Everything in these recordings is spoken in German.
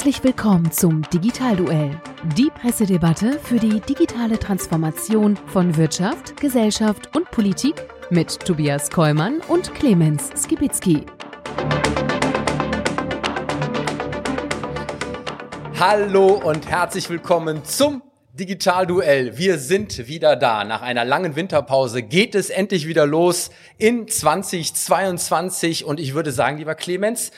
Herzlich willkommen zum Digitalduell. Die Pressedebatte für die digitale Transformation von Wirtschaft, Gesellschaft und Politik mit Tobias Kollmann und Clemens Skibitzky. Hallo und herzlich willkommen zum Digitalduell. Wir sind wieder da. Nach einer langen Winterpause geht es endlich wieder los in 2022 und ich würde sagen, lieber Clemens,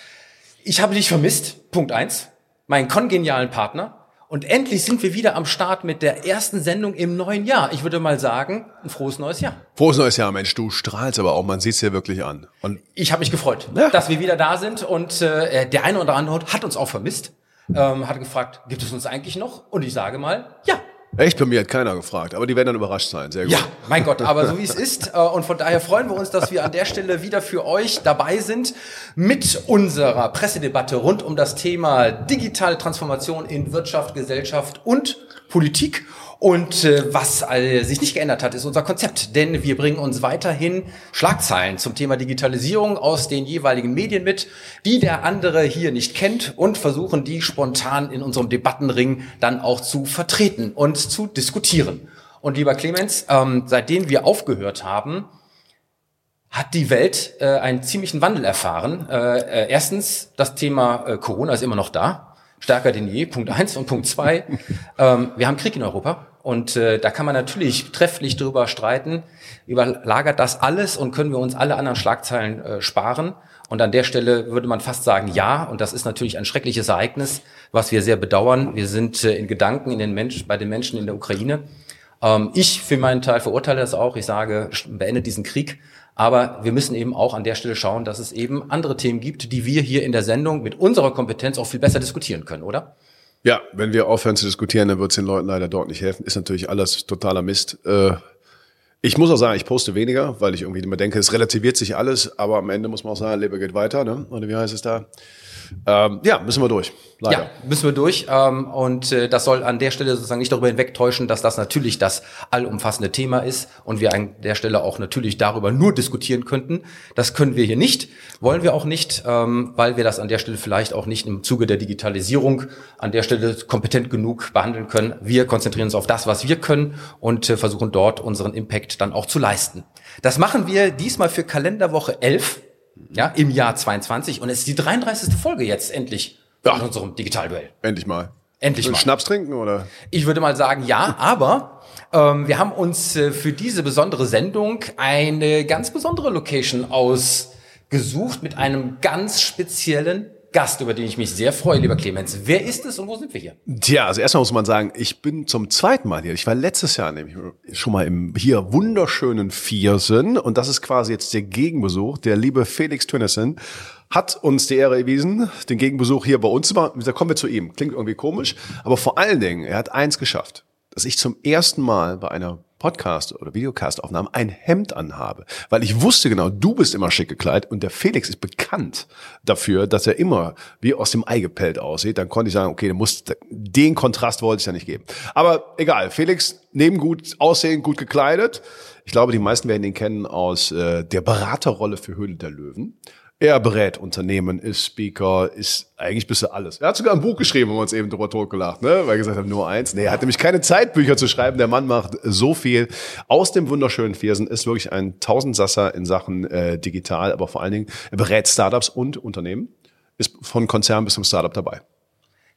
ich habe dich vermisst. Punkt eins, meinen kongenialen Partner. Und endlich sind wir wieder am Start mit der ersten Sendung im neuen Jahr. Ich würde mal sagen, ein frohes neues Jahr. Frohes neues Jahr, Mensch, du strahlst aber auch, man sieht es ja wirklich an. Und ich habe mich gefreut, ja. dass wir wieder da sind und äh, der eine oder andere hat uns auch vermisst. Ähm, hat gefragt, gibt es uns eigentlich noch? Und ich sage mal, ja, Echt, bei mir hat keiner gefragt, aber die werden dann überrascht sein. Sehr gut. Ja, mein Gott, aber so wie es ist. Äh, und von daher freuen wir uns, dass wir an der Stelle wieder für euch dabei sind mit unserer Pressedebatte rund um das Thema digitale Transformation in Wirtschaft, Gesellschaft und Politik. Und äh, was äh, sich nicht geändert hat, ist unser Konzept. Denn wir bringen uns weiterhin Schlagzeilen zum Thema Digitalisierung aus den jeweiligen Medien mit, die der andere hier nicht kennt und versuchen, die spontan in unserem Debattenring dann auch zu vertreten und zu diskutieren. Und lieber Clemens, ähm, seitdem wir aufgehört haben, hat die Welt äh, einen ziemlichen Wandel erfahren. Äh, äh, erstens, das Thema äh, Corona ist immer noch da, stärker denn je, Punkt eins und Punkt zwei. ähm, wir haben Krieg in Europa. Und äh, da kann man natürlich trefflich drüber streiten, überlagert das alles und können wir uns alle anderen Schlagzeilen äh, sparen. Und an der Stelle würde man fast sagen, ja. Und das ist natürlich ein schreckliches Ereignis, was wir sehr bedauern. Wir sind äh, in Gedanken in den Mensch, bei den Menschen in der Ukraine. Ähm, ich für meinen Teil verurteile das auch. Ich sage, beendet diesen Krieg. Aber wir müssen eben auch an der Stelle schauen, dass es eben andere Themen gibt, die wir hier in der Sendung mit unserer Kompetenz auch viel besser diskutieren können, oder? Ja, wenn wir aufhören zu diskutieren, dann wird es den Leuten leider dort nicht helfen. Ist natürlich alles totaler Mist. Äh, ich muss auch sagen, ich poste weniger, weil ich irgendwie immer denke, es relativiert sich alles, aber am Ende muss man auch sagen, Leben geht weiter, ne? Oder wie heißt es da? Ähm, ja, müssen wir durch. Leider. Ja, müssen wir durch. Ähm, und äh, das soll an der Stelle sozusagen nicht darüber hinwegtäuschen, dass das natürlich das allumfassende Thema ist und wir an der Stelle auch natürlich darüber nur diskutieren könnten. Das können wir hier nicht, wollen wir auch nicht, ähm, weil wir das an der Stelle vielleicht auch nicht im Zuge der Digitalisierung an der Stelle kompetent genug behandeln können. Wir konzentrieren uns auf das, was wir können und äh, versuchen dort unseren Impact dann auch zu leisten. Das machen wir diesmal für Kalenderwoche 11 ja, im Jahr 22. Und es ist die 33. Folge jetzt endlich ja. in unserem Digitalduell. Endlich mal. Endlich mal. Schnaps trinken oder? Ich würde mal sagen, ja, aber ähm, wir haben uns äh, für diese besondere Sendung eine ganz besondere Location ausgesucht mit einem ganz speziellen Gast, über den ich mich sehr freue, lieber Clemens. Wer ist es und wo sind wir hier? Tja, also erstmal muss man sagen, ich bin zum zweiten Mal hier. Ich war letztes Jahr nämlich schon mal im hier wunderschönen Viersen und das ist quasi jetzt der Gegenbesuch. Der liebe Felix Tönnissen hat uns die Ehre erwiesen, den Gegenbesuch hier bei uns zu machen. Da kommen wir zu ihm. Klingt irgendwie komisch, aber vor allen Dingen, er hat eins geschafft, dass ich zum ersten Mal bei einer Podcast- oder Videocast-Aufnahmen ein Hemd anhabe. Weil ich wusste genau, du bist immer schick gekleidet und der Felix ist bekannt dafür, dass er immer wie aus dem Ei gepellt aussieht. Dann konnte ich sagen, okay, muss, den Kontrast wollte ich ja nicht geben. Aber egal, Felix neben gut aussehen, gut gekleidet. Ich glaube, die meisten werden ihn kennen aus äh, der Beraterrolle für Höhle der Löwen. Er berät Unternehmen, ist Speaker, ist eigentlich bis alles. Er hat sogar ein Buch geschrieben, wo wir uns eben drüber totgelacht, ne? weil er gesagt hat, nur eins. Nee, er hat nämlich keine Zeit, Bücher zu schreiben. Der Mann macht so viel. Aus dem wunderschönen Viersen ist wirklich ein Tausendsasser in Sachen äh, digital, aber vor allen Dingen, er berät Startups und Unternehmen, ist von Konzern bis zum Startup dabei.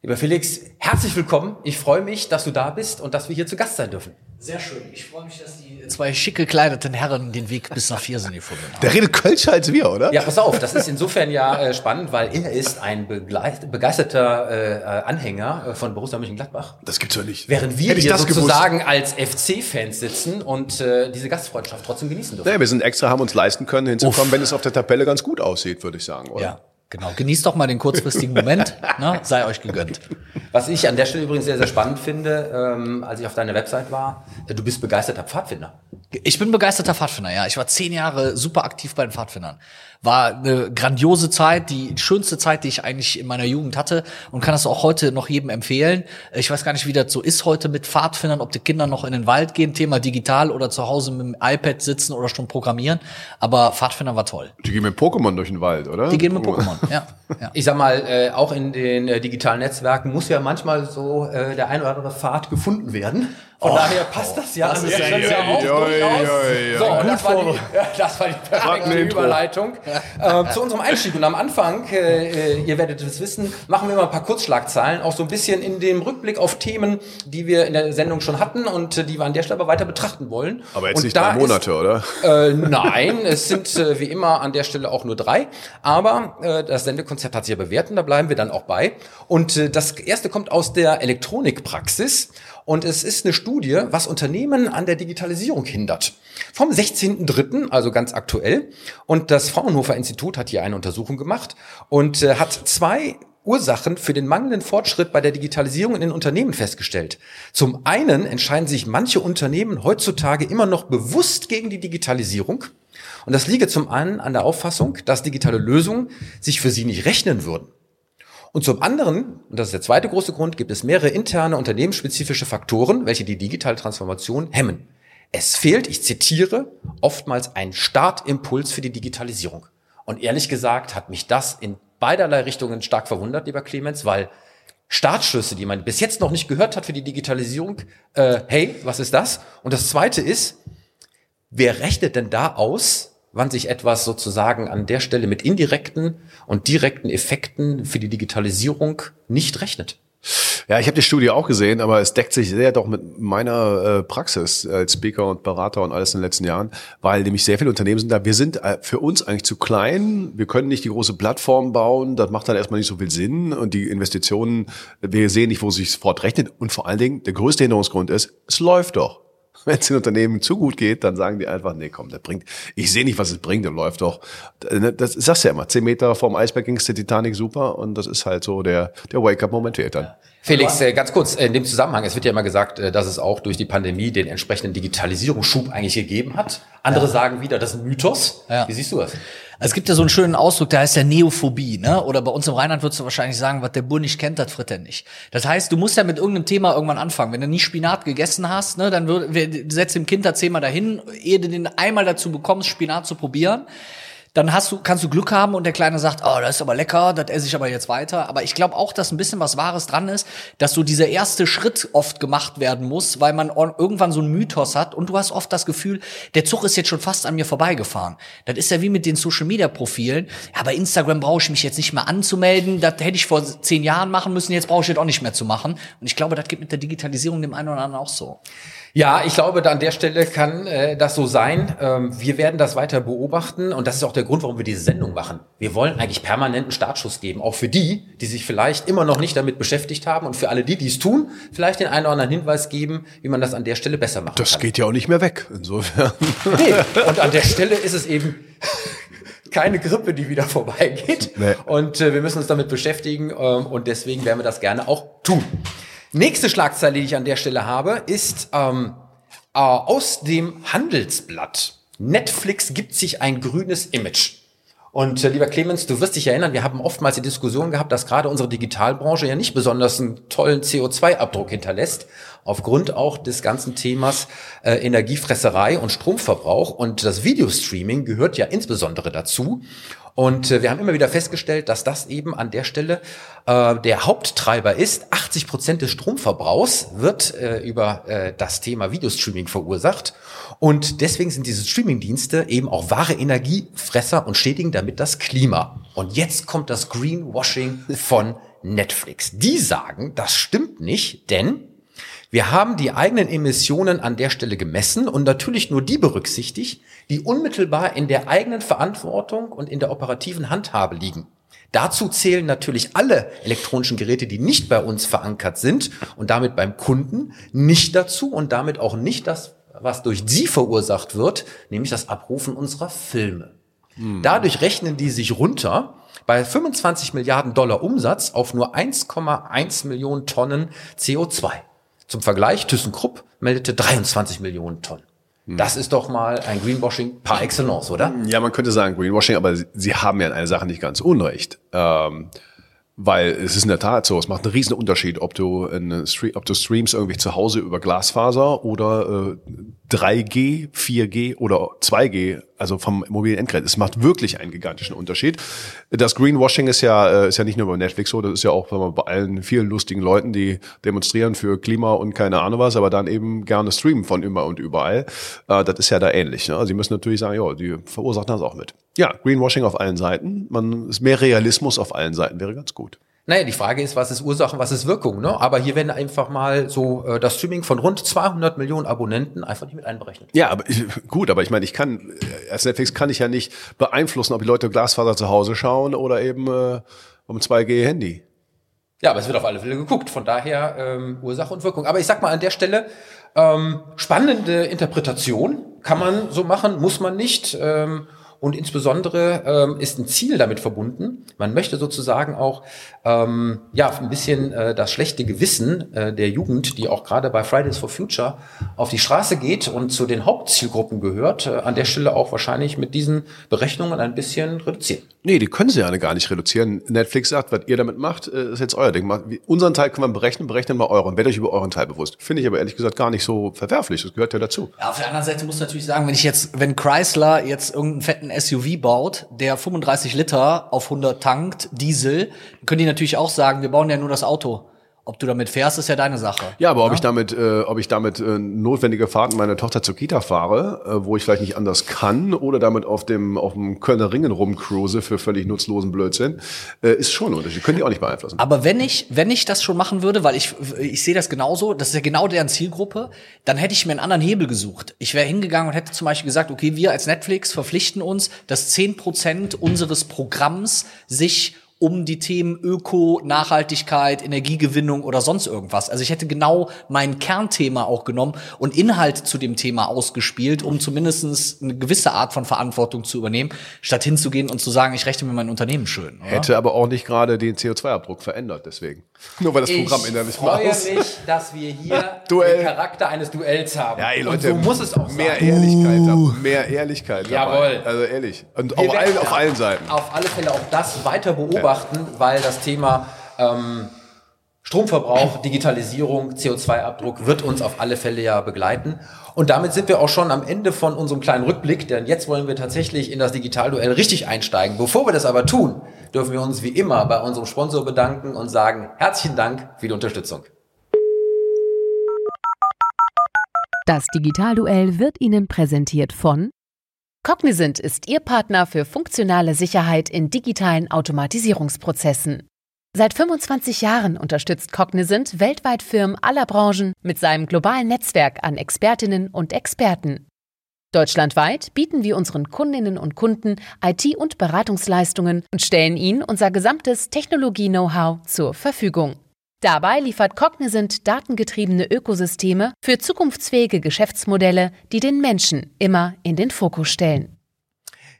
Lieber Felix, herzlich willkommen. Ich freue mich, dass du da bist und dass wir hier zu Gast sein dürfen. Sehr schön. Ich freue mich, dass die zwei schick gekleideten Herren den Weg bis nach Viersen gefunden haben. Der redet Kölscher als wir, oder? Ja, pass auf, das ist insofern ja äh, spannend, weil er ist ein begeisterter äh, Anhänger äh, von Borussia Mönchengladbach. Das gibt's ja nicht. Während wir hier sozusagen gewusst. als FC-Fans sitzen und äh, diese Gastfreundschaft trotzdem genießen dürfen. Ja, wir sind extra, haben uns leisten können, hinzukommen, Uff. wenn es auf der Tabelle ganz gut aussieht, würde ich sagen, oder? Ja. Genau, genießt doch mal den kurzfristigen Moment, ne? sei euch gegönnt. Was ich an der Stelle übrigens sehr, sehr spannend finde, ähm, als ich auf deiner Website war, äh, du bist begeisterter Pfadfinder. Ich bin begeisterter Pfadfinder, ja. Ich war zehn Jahre super aktiv bei den Pfadfindern. War eine grandiose Zeit, die schönste Zeit, die ich eigentlich in meiner Jugend hatte und kann das auch heute noch jedem empfehlen. Ich weiß gar nicht, wie das so ist heute mit Pfadfindern, ob die Kinder noch in den Wald gehen, Thema digital oder zu Hause mit dem iPad sitzen oder schon programmieren. Aber Pfadfinder war toll. Die gehen mit Pokémon durch den Wald, oder? Die gehen mit Pokémon, ja. ja. Ich sag mal, äh, auch in den äh, digitalen Netzwerken muss ja manchmal so äh, der ein oder andere Pfad gefunden werden. Von Oh, daher passt das ja das ist ja- ja, auch durchaus. So, und Gut das, war die, das war die perfekte. Überleitung äh, zu unserem Einstieg. Und am Anfang, äh, äh, ihr werdet es wissen, machen wir mal ein paar Kurzschlagzeilen, auch so ein bisschen in dem Rückblick auf Themen, die wir in der Sendung schon hatten und äh, die wir an der Stelle aber weiter betrachten wollen. Aber jetzt und nicht drei Monate, oder? Ist, äh, nein, es sind äh, wie immer an der Stelle auch nur drei. Aber das Sendekonzept hat sich ja bewährt und da bleiben wir dann auch bei. Und das erste kommt aus der Elektronikpraxis. Und es ist eine Studie, was Unternehmen an der Digitalisierung hindert. Vom 16.03., also ganz aktuell. Und das Fraunhofer Institut hat hier eine Untersuchung gemacht und äh, hat zwei Ursachen für den mangelnden Fortschritt bei der Digitalisierung in den Unternehmen festgestellt. Zum einen entscheiden sich manche Unternehmen heutzutage immer noch bewusst gegen die Digitalisierung. Und das liege zum einen an der Auffassung, dass digitale Lösungen sich für sie nicht rechnen würden. Und zum anderen, und das ist der zweite große Grund, gibt es mehrere interne unternehmensspezifische Faktoren, welche die digitale Transformation hemmen. Es fehlt, ich zitiere, oftmals ein Startimpuls für die Digitalisierung. Und ehrlich gesagt hat mich das in beiderlei Richtungen stark verwundert, lieber Clemens, weil Startschlüsse, die man bis jetzt noch nicht gehört hat für die Digitalisierung, äh, hey, was ist das? Und das zweite ist, wer rechnet denn da aus, wann sich etwas sozusagen an der Stelle mit indirekten und direkten Effekten für die Digitalisierung nicht rechnet? Ja, ich habe die Studie auch gesehen, aber es deckt sich sehr doch mit meiner äh, Praxis als Speaker und Berater und alles in den letzten Jahren, weil nämlich sehr viele Unternehmen sind da. Wir sind äh, für uns eigentlich zu klein. Wir können nicht die große Plattform bauen. Das macht dann erstmal nicht so viel Sinn. Und die Investitionen, wir sehen nicht, wo sich sofort rechnet. Und vor allen Dingen, der größte Hinderungsgrund ist, es läuft doch. Wenn es den Unternehmen zu gut geht, dann sagen die einfach, nee, komm, das bringt, ich sehe nicht, was es bringt, das läuft doch. Das sagst du ja immer, zehn Meter vorm Eisberg ging es der Titanic super und das ist halt so der, der Wake-up-Moment fehlt dann. Felix, äh, ganz kurz, äh, in dem Zusammenhang, es wird ja immer gesagt, äh, dass es auch durch die Pandemie den entsprechenden Digitalisierungsschub eigentlich gegeben hat. Andere sagen wieder, das ist ein Mythos. Ja. Wie siehst du das? Es gibt ja so einen schönen Ausdruck, der heißt ja Neophobie, ne? Oder bei uns im Rheinland würdest du wahrscheinlich sagen, was der Bur nicht kennt, das fritt er nicht. Das heißt, du musst ja mit irgendeinem Thema irgendwann anfangen. Wenn du nie Spinat gegessen hast, ne, dann setzt dem Kind da zehnmal dahin, ehe du den einmal dazu bekommst, Spinat zu probieren. Dann hast du, kannst du Glück haben und der Kleine sagt, oh, das ist aber lecker, das esse ich aber jetzt weiter. Aber ich glaube auch, dass ein bisschen was Wahres dran ist, dass so dieser erste Schritt oft gemacht werden muss, weil man irgendwann so einen Mythos hat und du hast oft das Gefühl, der Zug ist jetzt schon fast an mir vorbeigefahren. Das ist ja wie mit den Social Media Profilen. Ja, bei Instagram brauche ich mich jetzt nicht mehr anzumelden. Das hätte ich vor zehn Jahren machen müssen, jetzt brauche ich das auch nicht mehr zu machen. Und ich glaube, das geht mit der Digitalisierung dem einen oder anderen auch so. Ja, ich glaube, da an der Stelle kann äh, das so sein. Ähm, wir werden das weiter beobachten und das ist auch der Grund, warum wir diese Sendung machen. Wir wollen eigentlich permanenten Startschuss geben, auch für die, die sich vielleicht immer noch nicht damit beschäftigt haben und für alle die, die es tun, vielleicht den einen oder anderen Hinweis geben, wie man das an der Stelle besser machen Das kann. geht ja auch nicht mehr weg. Insofern. Nee. Und an der Stelle ist es eben keine Grippe, die wieder vorbeigeht. Nee. Und äh, wir müssen uns damit beschäftigen ähm, und deswegen werden wir das gerne auch tun. Nächste Schlagzeile, die ich an der Stelle habe, ist ähm, äh, aus dem Handelsblatt. Netflix gibt sich ein grünes Image. Und äh, lieber Clemens, du wirst dich erinnern, wir haben oftmals die Diskussion gehabt, dass gerade unsere Digitalbranche ja nicht besonders einen tollen CO2-Abdruck hinterlässt, aufgrund auch des ganzen Themas äh, Energiefresserei und Stromverbrauch. Und das Videostreaming gehört ja insbesondere dazu. Und äh, wir haben immer wieder festgestellt, dass das eben an der Stelle äh, der Haupttreiber ist. 80 Prozent des Stromverbrauchs wird äh, über äh, das Thema Videostreaming verursacht. Und deswegen sind diese Streamingdienste eben auch wahre Energiefresser und schädigen damit das Klima. Und jetzt kommt das Greenwashing von Netflix. Die sagen, das stimmt nicht, denn wir haben die eigenen Emissionen an der Stelle gemessen und natürlich nur die berücksichtigt, die unmittelbar in der eigenen Verantwortung und in der operativen Handhabe liegen. Dazu zählen natürlich alle elektronischen Geräte, die nicht bei uns verankert sind und damit beim Kunden nicht dazu und damit auch nicht das, was durch sie verursacht wird, nämlich das Abrufen unserer Filme. Dadurch rechnen die sich runter bei 25 Milliarden Dollar Umsatz auf nur 1,1 Millionen Tonnen CO2. Zum Vergleich, ThyssenKrupp meldete 23 Millionen Tonnen. Das ist doch mal ein Greenwashing par excellence, oder? Ja, man könnte sagen Greenwashing, aber sie, haben ja in einer Sache nicht ganz unrecht. Ähm, weil es ist in der Tat so, es macht einen riesen Unterschied, ob du, in ob du streamst irgendwie zu Hause über Glasfaser oder äh, 3G, 4G oder 2G, also vom mobilen Endgerät. Es macht wirklich einen gigantischen Unterschied. Das Greenwashing ist ja, äh, ist ja nicht nur bei Netflix so, das ist ja auch sagen wir, bei allen vielen lustigen Leuten, die demonstrieren für Klima und keine Ahnung was, aber dann eben gerne streamen von immer und überall. Äh, das ist ja da ähnlich. Ne? Also sie müssen natürlich sagen, ja, die verursachen das auch mit. Ja, Greenwashing auf allen Seiten. Man ist mehr Realismus auf allen Seiten wäre ganz gut. Naja, die Frage ist, was ist Ursache, was ist Wirkung, ne? Aber hier werden einfach mal so äh, das Streaming von rund 200 Millionen Abonnenten einfach nicht mit einberechnet. Ja, aber ich, gut, aber ich meine, ich kann als Netflix kann ich ja nicht beeinflussen, ob die Leute Glasfaser zu Hause schauen oder eben äh, um 2G Handy. Ja, aber es wird auf alle Fälle geguckt. Von daher ähm, Ursache und Wirkung. Aber ich sag mal an der Stelle, ähm, spannende Interpretation kann man so machen, muss man nicht. Ähm, und insbesondere ähm, ist ein Ziel damit verbunden. Man möchte sozusagen auch ähm, ja ein bisschen äh, das schlechte Gewissen äh, der Jugend, die auch gerade bei Fridays for Future auf die Straße geht und zu den Hauptzielgruppen gehört, äh, an der Stelle auch wahrscheinlich mit diesen Berechnungen ein bisschen reduzieren. Nee, die können sie ja gar nicht reduzieren. Netflix sagt, was ihr damit macht, äh, ist jetzt euer Ding. Unseren Teil können wir berechnen, berechnen wir euren. Werdet euch über euren Teil bewusst. Finde ich aber ehrlich gesagt gar nicht so verwerflich. Das gehört ja dazu. Ja, auf der anderen Seite muss natürlich sagen, wenn ich jetzt, wenn Chrysler jetzt irgendeinen fetten SUV baut, der 35 Liter auf 100 tankt, Diesel, können die natürlich auch sagen, wir bauen ja nur das Auto. Ob du damit fährst, ist ja deine Sache. Ja, aber ob ich damit, äh, ob ich damit äh, notwendige Fahrten meiner Tochter zur Kita fahre, äh, wo ich vielleicht nicht anders kann, oder damit auf dem auf dem Kölner Ringen rumcruise für völlig nutzlosen Blödsinn, äh, ist schon ein Unterschied. Können die auch nicht beeinflussen. Aber wenn ich, wenn ich das schon machen würde, weil ich, ich sehe das genauso, das ist ja genau deren Zielgruppe, dann hätte ich mir einen anderen Hebel gesucht. Ich wäre hingegangen und hätte zum Beispiel gesagt, okay, wir als Netflix verpflichten uns, dass zehn Prozent unseres Programms sich um die Themen Öko, Nachhaltigkeit, Energiegewinnung oder sonst irgendwas. Also ich hätte genau mein Kernthema auch genommen und Inhalt zu dem Thema ausgespielt, um zumindestens eine gewisse Art von Verantwortung zu übernehmen, statt hinzugehen und zu sagen, ich rechne mir mein Unternehmen schön. Oder? Hätte aber auch nicht gerade den CO2-Abdruck verändert, deswegen. Nur weil das Programm ich innerlich freue macht. mich, dass wir hier Duell. den Charakter eines Duells haben. Ja, ey, Leute, und so muss es auch sein. mehr Ehrlichkeit, da- mehr Ehrlichkeit. Jawohl. Dabei. Also ehrlich. Und auf allen, auf allen Seiten. Auf alle Fälle auch das weiter beobachten, weil das Thema ähm, Stromverbrauch, Digitalisierung, CO2-Abdruck wird uns auf alle Fälle ja begleiten. Und damit sind wir auch schon am Ende von unserem kleinen Rückblick, denn jetzt wollen wir tatsächlich in das Digitalduell richtig einsteigen. Bevor wir das aber tun, dürfen wir uns wie immer bei unserem Sponsor bedanken und sagen herzlichen Dank für die Unterstützung. Das Digitalduell wird Ihnen präsentiert von Cognizant ist Ihr Partner für funktionale Sicherheit in digitalen Automatisierungsprozessen. Seit 25 Jahren unterstützt Cognizant weltweit Firmen aller Branchen mit seinem globalen Netzwerk an Expertinnen und Experten. Deutschlandweit bieten wir unseren Kundinnen und Kunden IT- und Beratungsleistungen und stellen ihnen unser gesamtes Technologie-Know-how zur Verfügung. Dabei liefert Cognizant datengetriebene Ökosysteme für zukunftsfähige Geschäftsmodelle, die den Menschen immer in den Fokus stellen.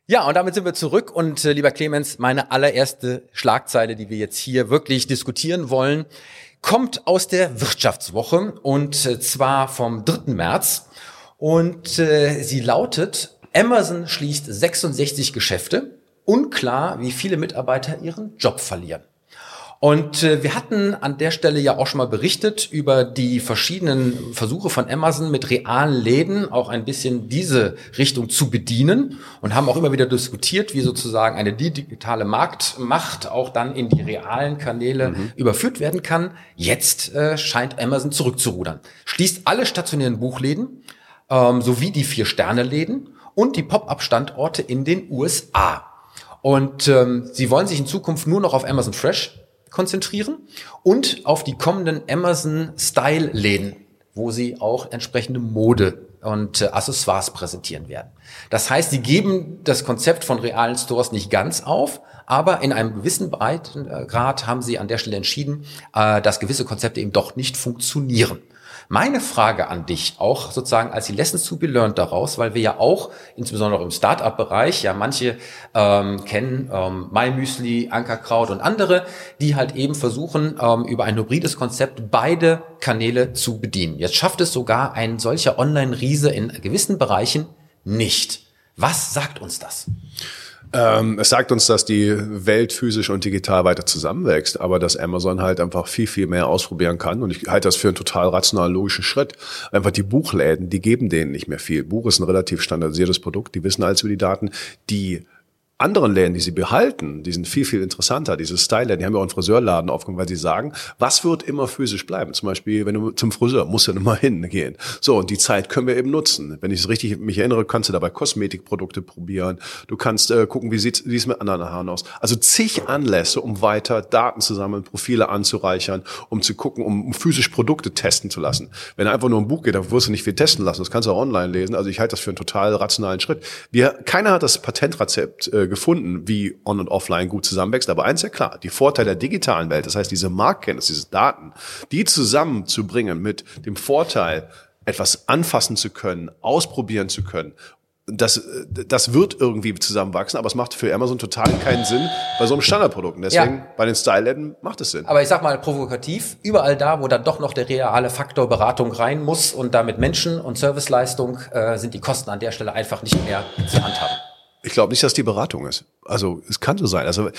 Ja, und damit sind wir zurück. Und äh, lieber Clemens, meine allererste Schlagzeile, die wir jetzt hier wirklich diskutieren wollen, kommt aus der Wirtschaftswoche und äh, zwar vom 3. März. Und äh, sie lautet, Amazon schließt 66 Geschäfte. Unklar, wie viele Mitarbeiter ihren Job verlieren. Und äh, wir hatten an der Stelle ja auch schon mal berichtet über die verschiedenen Versuche von Amazon mit realen Läden auch ein bisschen diese Richtung zu bedienen und haben auch immer wieder diskutiert, wie sozusagen eine digitale Marktmacht auch dann in die realen Kanäle überführt werden kann. Jetzt äh, scheint Amazon zurückzurudern. Schließt alle stationären Buchläden ähm, sowie die Vier-Sterne-Läden und die Pop-up-Standorte in den USA. Und ähm, sie wollen sich in Zukunft nur noch auf Amazon Fresh konzentrieren und auf die kommenden Amazon Style Läden, wo sie auch entsprechende Mode und äh, Accessoires präsentieren werden. Das heißt, sie geben das Konzept von realen Stores nicht ganz auf, aber in einem gewissen Breitengrad haben sie an der Stelle entschieden, äh, dass gewisse Konzepte eben doch nicht funktionieren. Meine Frage an dich, auch sozusagen als die Lessons to be learned daraus, weil wir ja auch, insbesondere im Startup-Bereich, ja manche ähm, kennen ähm, MyMüsli, Ankerkraut und andere, die halt eben versuchen, ähm, über ein hybrides Konzept beide Kanäle zu bedienen. Jetzt schafft es sogar ein solcher Online-Riese in gewissen Bereichen nicht. Was sagt uns das? Ähm, es sagt uns, dass die Welt physisch und digital weiter zusammenwächst, aber dass Amazon halt einfach viel, viel mehr ausprobieren kann. Und ich halte das für einen total rationalen, logischen Schritt. Einfach die Buchläden, die geben denen nicht mehr viel. Buch ist ein relativ standardisiertes Produkt, die wissen alles über die Daten. Die anderen Läden, die sie behalten, die sind viel, viel interessanter. Diese Style, die haben ja auch einen Friseurladen aufgemacht, weil sie sagen, was wird immer physisch bleiben? Zum Beispiel, wenn du zum Friseur musst du mal hingehen. So, und die Zeit können wir eben nutzen. Wenn ich es richtig mich erinnere, kannst du dabei Kosmetikprodukte probieren. Du kannst äh, gucken, wie sieht es mit anderen Haaren aus. Also zig Anlässe, um weiter Daten zu sammeln, Profile anzureichern, um zu gucken, um, um physisch Produkte testen zu lassen. Wenn einfach nur ein Buch geht, dann wirst du nicht viel testen lassen. Das kannst du auch online lesen. Also ich halte das für einen total rationalen Schritt. Wir, keiner hat das Patentrezept äh, gefunden, wie On- und Offline gut zusammenwächst. Aber eins ist ja klar, die Vorteile der digitalen Welt, das heißt diese Marktkenntnis, diese Daten, die zusammenzubringen mit dem Vorteil, etwas anfassen zu können, ausprobieren zu können das, das wird irgendwie zusammenwachsen, aber es macht für Amazon total keinen Sinn bei so einem Standardprodukt. Deswegen ja. bei den Style-Läden macht es Sinn. Aber ich sag mal provokativ, überall da, wo dann doch noch der reale Faktor Beratung rein muss und damit Menschen und Serviceleistung, äh, sind die Kosten an der Stelle einfach nicht mehr zu handhaben. Ich glaube nicht, dass die Beratung ist. Also es kann so sein. Also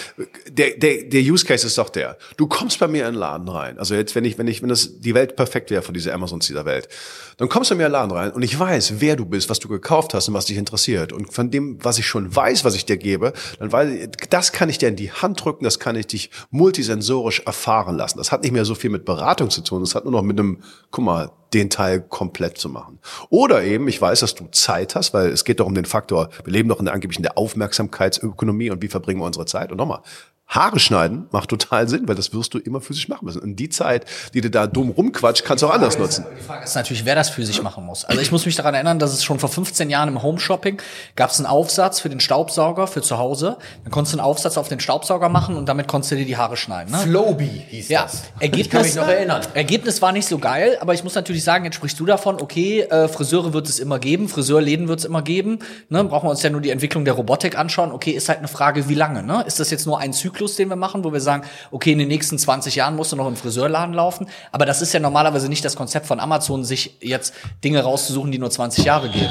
der, der, der Use Case ist doch der. Du kommst bei mir in den Laden rein. Also jetzt, wenn ich, wenn ich, wenn das die Welt perfekt wäre von dieser Amazons dieser Welt, dann kommst du bei mir in den Laden rein und ich weiß, wer du bist, was du gekauft hast und was dich interessiert. Und von dem, was ich schon weiß, was ich dir gebe, dann weiß ich, das kann ich dir in die Hand drücken, das kann ich dich multisensorisch erfahren lassen. Das hat nicht mehr so viel mit Beratung zu tun. Das hat nur noch mit einem, guck mal, den Teil komplett zu machen. Oder eben, ich weiß, dass du Zeit hast, weil es geht doch um den Faktor, wir leben doch in der angeblichen der Aufmerksamkeitsökonomie und wie verbringen wir unsere Zeit? Und nochmal, Haare schneiden macht total Sinn, weil das wirst du immer physisch machen müssen. Und die Zeit, die du da dumm rumquatscht, kannst du auch anders nutzen. Die Frage ist natürlich, wer das physisch machen muss. Also ich muss mich daran erinnern, dass es schon vor 15 Jahren im Home Shopping gab es einen Aufsatz für den Staubsauger für zu Hause. Dann konntest du einen Aufsatz auf den Staubsauger machen und damit konntest du dir die Haare schneiden. Ne? Flowbee hieß ja. das. Ergebnis, ich kann mich noch erinnern. Ergebnis war nicht so geil, aber ich muss natürlich sagen, jetzt sprichst du davon, okay, äh, Friseure wird es immer geben, Friseurläden wird es immer geben. Ne? Brauchen wir uns ja nur die Entwicklung der Robotik anschauen. Okay, ist halt eine Frage, wie lange. Ne? Ist das jetzt nur ein Zyklus, den wir machen, wo wir wir sagen, okay, in den nächsten 20 Jahren musst du noch im Friseurladen laufen. Aber das ist ja normalerweise nicht das Konzept von Amazon, sich jetzt Dinge rauszusuchen, die nur 20 Jahre gehen.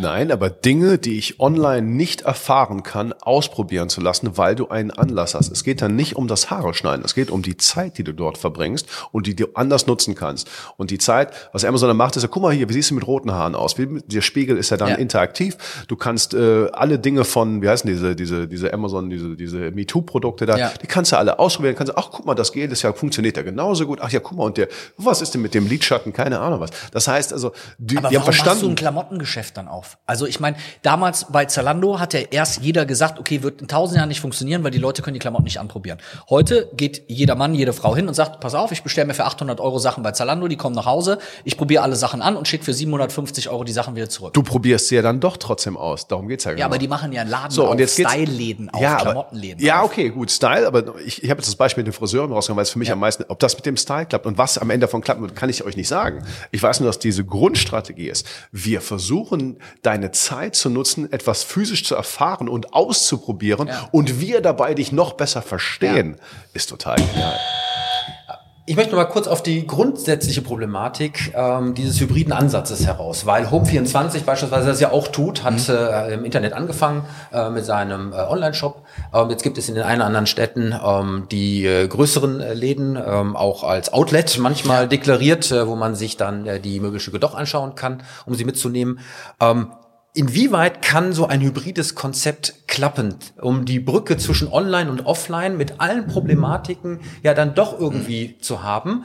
Nein, aber Dinge, die ich online nicht erfahren kann, ausprobieren zu lassen, weil du einen Anlass hast. Es geht dann nicht um das Haare schneiden. Es geht um die Zeit, die du dort verbringst und die du anders nutzen kannst. Und die Zeit, was Amazon dann macht, ist ja, guck mal hier, wie siehst du mit roten Haaren aus? Wie, der Spiegel ist ja dann ja. interaktiv. Du kannst äh, alle Dinge von, wie heißen diese, diese, diese Amazon, diese, diese MeToo-Produkte da, ja. die kannst du alle ausprobieren. Kannst du, ach, guck mal, das Gel, das ja funktioniert ja genauso gut. Ach ja, guck mal, und der, was ist denn mit dem Lidschatten? Keine Ahnung was. Das heißt also, die, Aber die haben verstanden. Machst du ein Klamottengeschäft dann auf? Also ich meine, damals bei Zalando hat ja erst jeder gesagt, okay, wird in tausend Jahren nicht funktionieren, weil die Leute können die Klamotten nicht anprobieren. Heute geht jeder Mann, jede Frau hin und sagt, pass auf, ich bestelle mir für 800 Euro Sachen bei Zalando, die kommen nach Hause, ich probiere alle Sachen an und schicke für 750 Euro die Sachen wieder zurück. Du probierst sie ja dann doch trotzdem aus, darum geht's ja genau. Ja, aber die machen ja einen Laden so, auf, und jetzt Style-Läden auf, ja, Klamottenläden Ja, okay, gut, Style, aber ich, ich habe jetzt das Beispiel mit den Friseuren rausgenommen, weil es für mich ja. am meisten, ob das mit dem Style klappt und was am Ende davon klappt, kann ich euch nicht sagen. Ich weiß nur, dass diese Grundstrategie ist. Wir versuchen, deine Zeit zu nutzen, etwas physisch zu erfahren und auszuprobieren ja. und wir dabei dich noch besser verstehen, ja. ist total genial. Ich möchte noch mal kurz auf die grundsätzliche Problematik ähm, dieses hybriden Ansatzes heraus, weil Home24 beispielsweise das ja auch tut, hat mhm. äh, im Internet angefangen äh, mit seinem äh, Online-Shop. Ähm, jetzt gibt es in den einen oder anderen Städten ähm, die äh, größeren äh, Läden, ähm, auch als Outlet manchmal deklariert, äh, wo man sich dann äh, die Möbelstücke doch anschauen kann, um sie mitzunehmen. Ähm, Inwieweit kann so ein hybrides Konzept klappen, um die Brücke zwischen Online und Offline mit allen Problematiken ja dann doch irgendwie zu haben?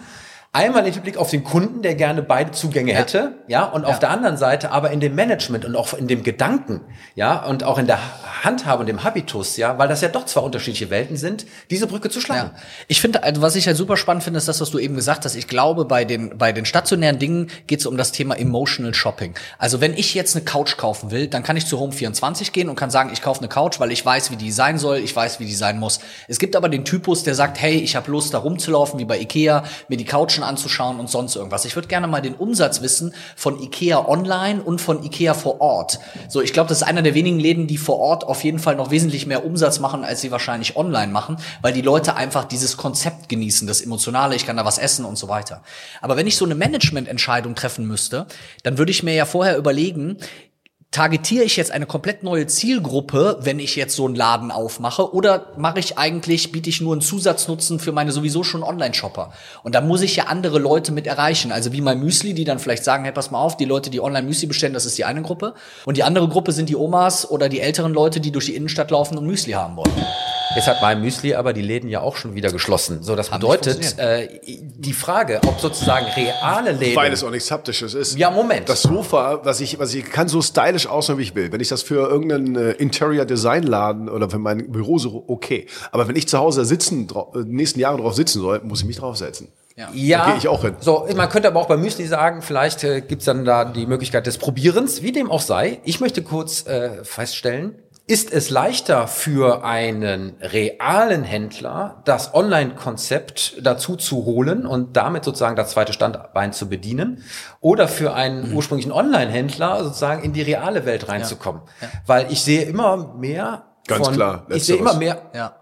Einmal im Blick auf den Kunden, der gerne beide Zugänge ja. hätte, ja, und ja. auf der anderen Seite aber in dem Management und auch in dem Gedanken, ja, und auch in der Handhabe und dem Habitus, ja, weil das ja doch zwei unterschiedliche Welten sind, diese Brücke zu schlagen. Ja. Ich finde, also was ich halt super spannend finde, ist das, was du eben gesagt hast. Ich glaube, bei den, bei den stationären Dingen geht es um das Thema Emotional Shopping. Also wenn ich jetzt eine Couch kaufen will, dann kann ich zu Home24 gehen und kann sagen, ich kaufe eine Couch, weil ich weiß, wie die sein soll, ich weiß, wie die sein muss. Es gibt aber den Typus, der sagt, hey, ich habe Lust, da rumzulaufen, wie bei Ikea, mir die Couchen anzuschauen und sonst irgendwas. Ich würde gerne mal den Umsatz wissen von Ikea online und von Ikea vor Ort. So, ich glaube, das ist einer der wenigen Läden, die vor Ort auf jeden Fall noch wesentlich mehr Umsatz machen, als sie wahrscheinlich online machen, weil die Leute einfach dieses Konzept genießen, das Emotionale, ich kann da was essen und so weiter. Aber wenn ich so eine Managemententscheidung treffen müsste, dann würde ich mir ja vorher überlegen, targetiere ich jetzt eine komplett neue Zielgruppe, wenn ich jetzt so einen Laden aufmache, oder mache ich eigentlich, biete ich nur einen Zusatznutzen für meine sowieso schon Online-Shopper? Und da muss ich ja andere Leute mit erreichen. Also wie mein Müsli, die dann vielleicht sagen, hey, pass mal auf, die Leute, die Online-Müsli bestellen, das ist die eine Gruppe. Und die andere Gruppe sind die Omas oder die älteren Leute, die durch die Innenstadt laufen und Müsli haben wollen. Jetzt hat mein Müsli aber die Läden ja auch schon wieder geschlossen. So, das bedeutet, äh, die Frage, ob sozusagen reale Läden. Weil es auch nichts Haptisches ist. Ja, Moment. Das Sofa, was ich, was ich kann so stylisch aussehen, wie ich will. Wenn ich das für irgendeinen äh, Interior Design Laden oder für mein Büro so, okay. Aber wenn ich zu Hause sitzen, äh, nächsten Jahre drauf sitzen soll, muss ich mich draufsetzen. Ja, ja gehe ich auch hin. So, man könnte aber auch bei Müsli sagen, vielleicht äh, gibt's dann da die Möglichkeit des Probierens, wie dem auch sei. Ich möchte kurz äh, feststellen, ist es leichter für einen realen Händler, das Online-Konzept dazu zu holen und damit sozusagen das zweite Standbein zu bedienen oder für einen mhm. ursprünglichen Online-Händler sozusagen in die reale Welt reinzukommen? Ja. Ja. Weil ich sehe immer mehr Ganz von, klar. Ich sehe immer mehr. Ja.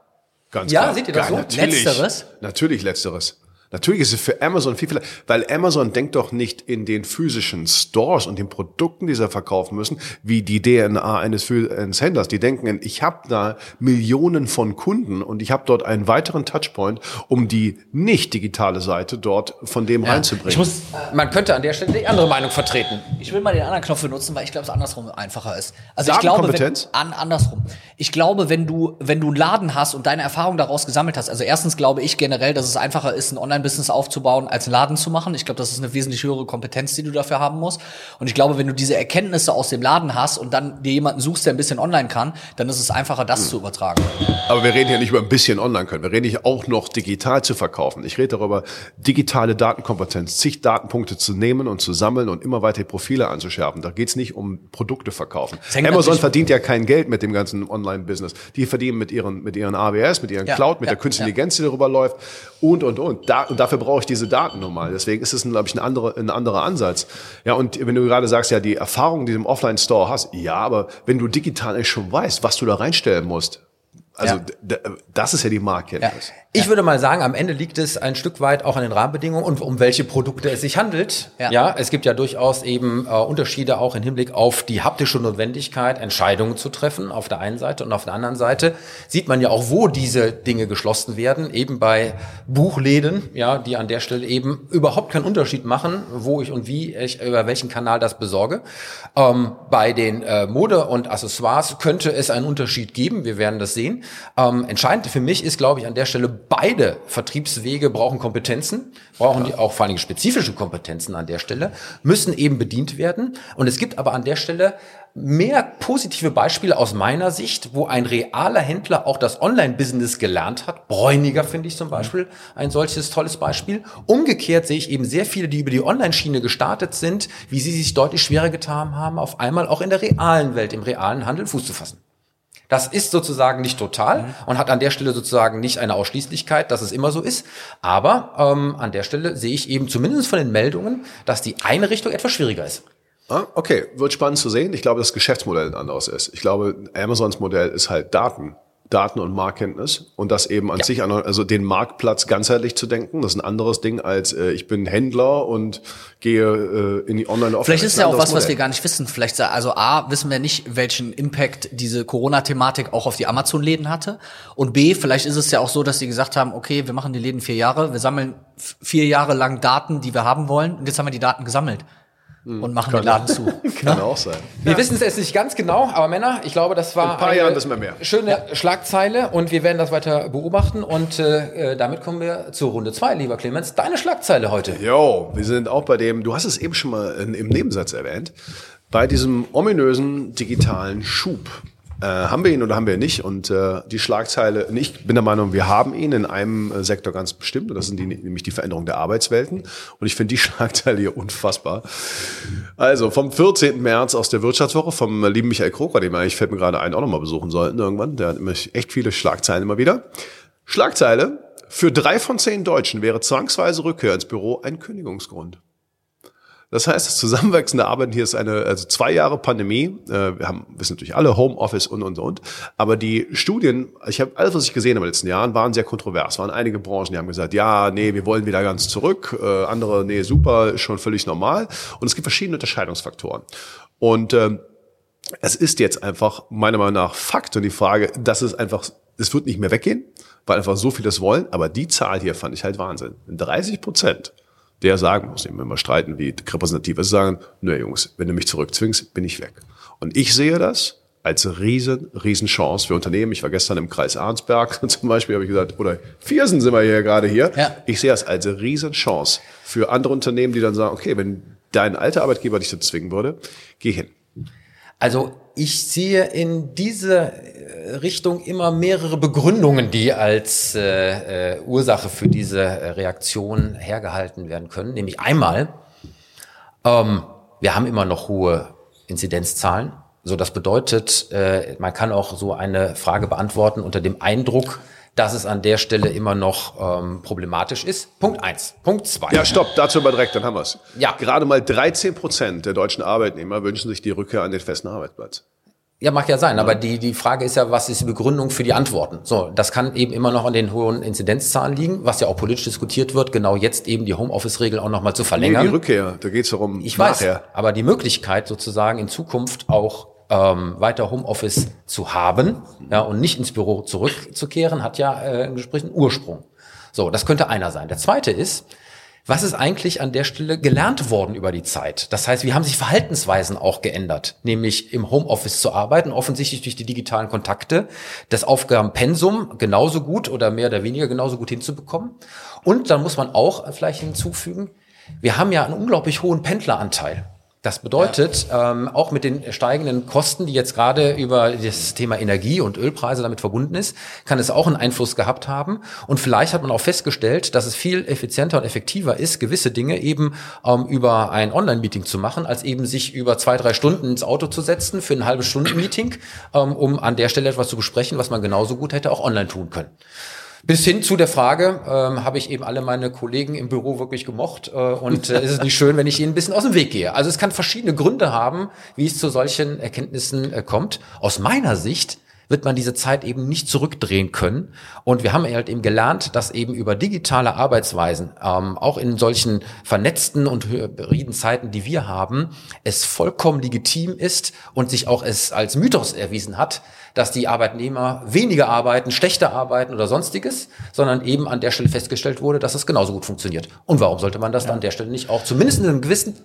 Ganz ja, klar. seht ihr das ja, so? Natürlich, Letzteres? Natürlich letzteres. Natürlich ist es für Amazon viel, viel, weil Amazon denkt doch nicht in den physischen Stores und den Produkten, die sie verkaufen müssen, wie die DNA eines, eines Händlers. Die denken, in, ich habe da Millionen von Kunden und ich habe dort einen weiteren Touchpoint, um die nicht digitale Seite dort von dem ja, reinzubringen. Muss, man könnte an der Stelle die andere Meinung vertreten. Ich will mal den anderen Knopf benutzen, weil ich glaube, es andersrum einfacher ist. Also ich glaube, wenn, an, andersrum. Ich glaube, wenn du wenn du einen Laden hast und deine Erfahrung daraus gesammelt hast, also erstens glaube ich generell, dass es einfacher ist, ein Online Online-Business aufzubauen, als einen Laden zu machen. Ich glaube, das ist eine wesentlich höhere Kompetenz, die du dafür haben musst. Und ich glaube, wenn du diese Erkenntnisse aus dem Laden hast und dann dir jemanden suchst, der ein bisschen online kann, dann ist es einfacher, das mhm. zu übertragen. Aber wir reden hier nicht über ein bisschen online können. Wir reden hier auch noch digital zu verkaufen. Ich rede darüber, digitale Datenkompetenz, zig Datenpunkte zu nehmen und zu sammeln und immer weiter Profile anzuschärfen. Da geht's nicht um Produkte verkaufen. Amazon verdient ja kein Geld mit dem ganzen Online-Business. Die verdienen mit ihren, mit ihren AWS, mit ihren ja, Cloud, mit ja, der Künstlichen ja. Intelligenz, die darüber läuft und, und, und. Da, und dafür brauche ich diese Daten nochmal. Deswegen ist es, glaube ich, ein anderer, ein anderer Ansatz. Ja, und wenn du gerade sagst, ja, die Erfahrung, die du im Offline-Store hast, ja, aber wenn du digital nicht schon weißt, was du da reinstellen musst, also ja. das ist ja die Marktkenntnis. Ja. Ich würde mal sagen, am Ende liegt es ein Stück weit auch an den Rahmenbedingungen und um welche Produkte es sich handelt. Ja, ja es gibt ja durchaus eben äh, Unterschiede auch im Hinblick auf die haptische Notwendigkeit, Entscheidungen zu treffen auf der einen Seite und auf der anderen Seite sieht man ja auch, wo diese Dinge geschlossen werden, eben bei Buchläden, ja, die an der Stelle eben überhaupt keinen Unterschied machen, wo ich und wie ich über welchen Kanal das besorge. Ähm, bei den äh, Mode und Accessoires könnte es einen Unterschied geben, wir werden das sehen. Ähm, entscheidend für mich ist, glaube ich, an der Stelle beide Vertriebswege brauchen Kompetenzen, brauchen die auch vor allem spezifische Kompetenzen an der Stelle, müssen eben bedient werden. Und es gibt aber an der Stelle mehr positive Beispiele aus meiner Sicht, wo ein realer Händler auch das Online-Business gelernt hat. Bräuniger finde ich zum Beispiel ein solches tolles Beispiel. Umgekehrt sehe ich eben sehr viele, die über die Online-Schiene gestartet sind, wie sie sich deutlich schwerer getan haben, auf einmal auch in der realen Welt, im realen Handel Fuß zu fassen. Das ist sozusagen nicht total mhm. und hat an der Stelle sozusagen nicht eine Ausschließlichkeit, dass es immer so ist. Aber ähm, an der Stelle sehe ich eben zumindest von den Meldungen, dass die eine Richtung etwas schwieriger ist. Ah, okay, wird spannend zu sehen. Ich glaube, das Geschäftsmodell ein anderes ist. Ich glaube, Amazons Modell ist halt Daten. Daten- und Marktkenntnis und das eben an ja. sich, also den Marktplatz ganzheitlich zu denken. Das ist ein anderes Ding als äh, ich bin Händler und gehe äh, in die online offline Vielleicht ist ja auch was, Modell. was wir gar nicht wissen. Vielleicht also A, wissen wir nicht, welchen Impact diese Corona-Thematik auch auf die Amazon-Läden hatte. Und B, vielleicht ist es ja auch so, dass sie gesagt haben, okay, wir machen die Läden vier Jahre, wir sammeln vier Jahre lang Daten, die wir haben wollen und jetzt haben wir die Daten gesammelt. Hm. und machen Kann den Laden zu. Kann ne? auch sein. Wir ja. wissen es jetzt nicht ganz genau, aber Männer, ich glaube, das war In ein mehr. schöne ja. Schlagzeile und wir werden das weiter beobachten und äh, damit kommen wir zur Runde zwei, lieber Clemens. Deine Schlagzeile heute. Jo, wir sind auch bei dem, du hast es eben schon mal in, im Nebensatz erwähnt, bei diesem ominösen digitalen Schub Äh, haben wir ihn oder haben wir ihn nicht? Und äh, die Schlagzeile, ich bin der Meinung, wir haben ihn in einem äh, Sektor ganz bestimmt, und das sind die, nämlich die Veränderung der Arbeitswelten. Und ich finde die Schlagzeile hier unfassbar. Also vom 14. März aus der Wirtschaftswoche vom lieben Michael Kroker, den wir eigentlich fällt mir gerade ein, auch nochmal besuchen sollten irgendwann. Der hat immer echt viele Schlagzeilen immer wieder. Schlagzeile, für drei von zehn Deutschen wäre zwangsweise Rückkehr ins Büro ein Kündigungsgrund. Das heißt, das zusammenwachsende Arbeiten hier ist eine, also zwei Jahre Pandemie. Äh, wir haben, wissen natürlich alle, Homeoffice und, und, und. Aber die Studien, ich habe alles, was ich gesehen habe in den letzten Jahren, waren sehr kontrovers. Es waren einige Branchen, die haben gesagt, ja, nee, wir wollen wieder ganz zurück. Äh, andere, nee, super, schon völlig normal. Und es gibt verschiedene Unterscheidungsfaktoren. Und ähm, es ist jetzt einfach meiner Meinung nach Fakt und die Frage, dass es einfach, es wird nicht mehr weggehen, weil einfach so viele das wollen. Aber die Zahl hier fand ich halt Wahnsinn. 30 Prozent der sagen, muss eben immer streiten, wie repräsentativ ist, sagen, nö Jungs, wenn du mich zurückzwingst, bin ich weg. Und ich sehe das als riesen, riesen Chance für Unternehmen. Ich war gestern im Kreis Arnsberg zum Beispiel, habe ich gesagt, oder Viersen sind wir hier gerade hier. Ja. Ich sehe das als riesen Chance für andere Unternehmen, die dann sagen, okay, wenn dein alter Arbeitgeber dich dazu zwingen würde, geh hin. Also ich sehe in diese äh, Richtung immer mehrere Begründungen, die als äh, äh, Ursache für diese äh, Reaktion hergehalten werden können. Nämlich einmal, ähm, wir haben immer noch hohe Inzidenzzahlen. So, das bedeutet, äh, man kann auch so eine Frage beantworten unter dem Eindruck, dass es an der Stelle immer noch ähm, problematisch ist. Punkt eins. Punkt zwei. Ja, stopp, dazu aber direkt, dann haben wir's. Ja. Gerade mal 13 Prozent der deutschen Arbeitnehmer wünschen sich die Rückkehr an den festen Arbeitsplatz. Ja, mag ja sein, aber die, die Frage ist ja, was ist die Begründung für die Antworten? So, das kann eben immer noch an den hohen Inzidenzzahlen liegen, was ja auch politisch diskutiert wird, genau jetzt eben die Homeoffice-Regel auch nochmal zu verlängern. Nee, die Rückkehr, da geht's darum. Ich nachher. weiß, aber die Möglichkeit sozusagen in Zukunft auch ähm, weiter Homeoffice zu haben ja, und nicht ins Büro zurückzukehren, hat ja äh, einen entsprechenden Ursprung. So, das könnte einer sein. Der zweite ist, was ist eigentlich an der Stelle gelernt worden über die Zeit? Das heißt, wie haben sich Verhaltensweisen auch geändert? Nämlich im Homeoffice zu arbeiten, offensichtlich durch die digitalen Kontakte, das Aufgabenpensum genauso gut oder mehr oder weniger genauso gut hinzubekommen. Und dann muss man auch vielleicht hinzufügen, wir haben ja einen unglaublich hohen Pendleranteil. Das bedeutet, ja. ähm, auch mit den steigenden Kosten, die jetzt gerade über das Thema Energie und Ölpreise damit verbunden ist, kann es auch einen Einfluss gehabt haben. Und vielleicht hat man auch festgestellt, dass es viel effizienter und effektiver ist, gewisse Dinge eben ähm, über ein Online-Meeting zu machen, als eben sich über zwei, drei Stunden ins Auto zu setzen für ein halbes Stunden-Meeting, ähm, um an der Stelle etwas zu besprechen, was man genauso gut hätte auch online tun können. Bis hin zu der Frage, ähm, habe ich eben alle meine Kollegen im Büro wirklich gemocht äh, und äh, ist es nicht schön, wenn ich ihnen ein bisschen aus dem Weg gehe. Also es kann verschiedene Gründe haben, wie es zu solchen Erkenntnissen äh, kommt. Aus meiner Sicht wird man diese Zeit eben nicht zurückdrehen können. Und wir haben halt eben gelernt, dass eben über digitale Arbeitsweisen, ähm, auch in solchen vernetzten und hybriden Zeiten, die wir haben, es vollkommen legitim ist und sich auch es als Mythos erwiesen hat, dass die Arbeitnehmer weniger arbeiten, schlechter arbeiten oder sonstiges, sondern eben an der Stelle festgestellt wurde, dass es genauso gut funktioniert. Und warum sollte man das ja. dann an der Stelle nicht auch zumindest in einem gewissen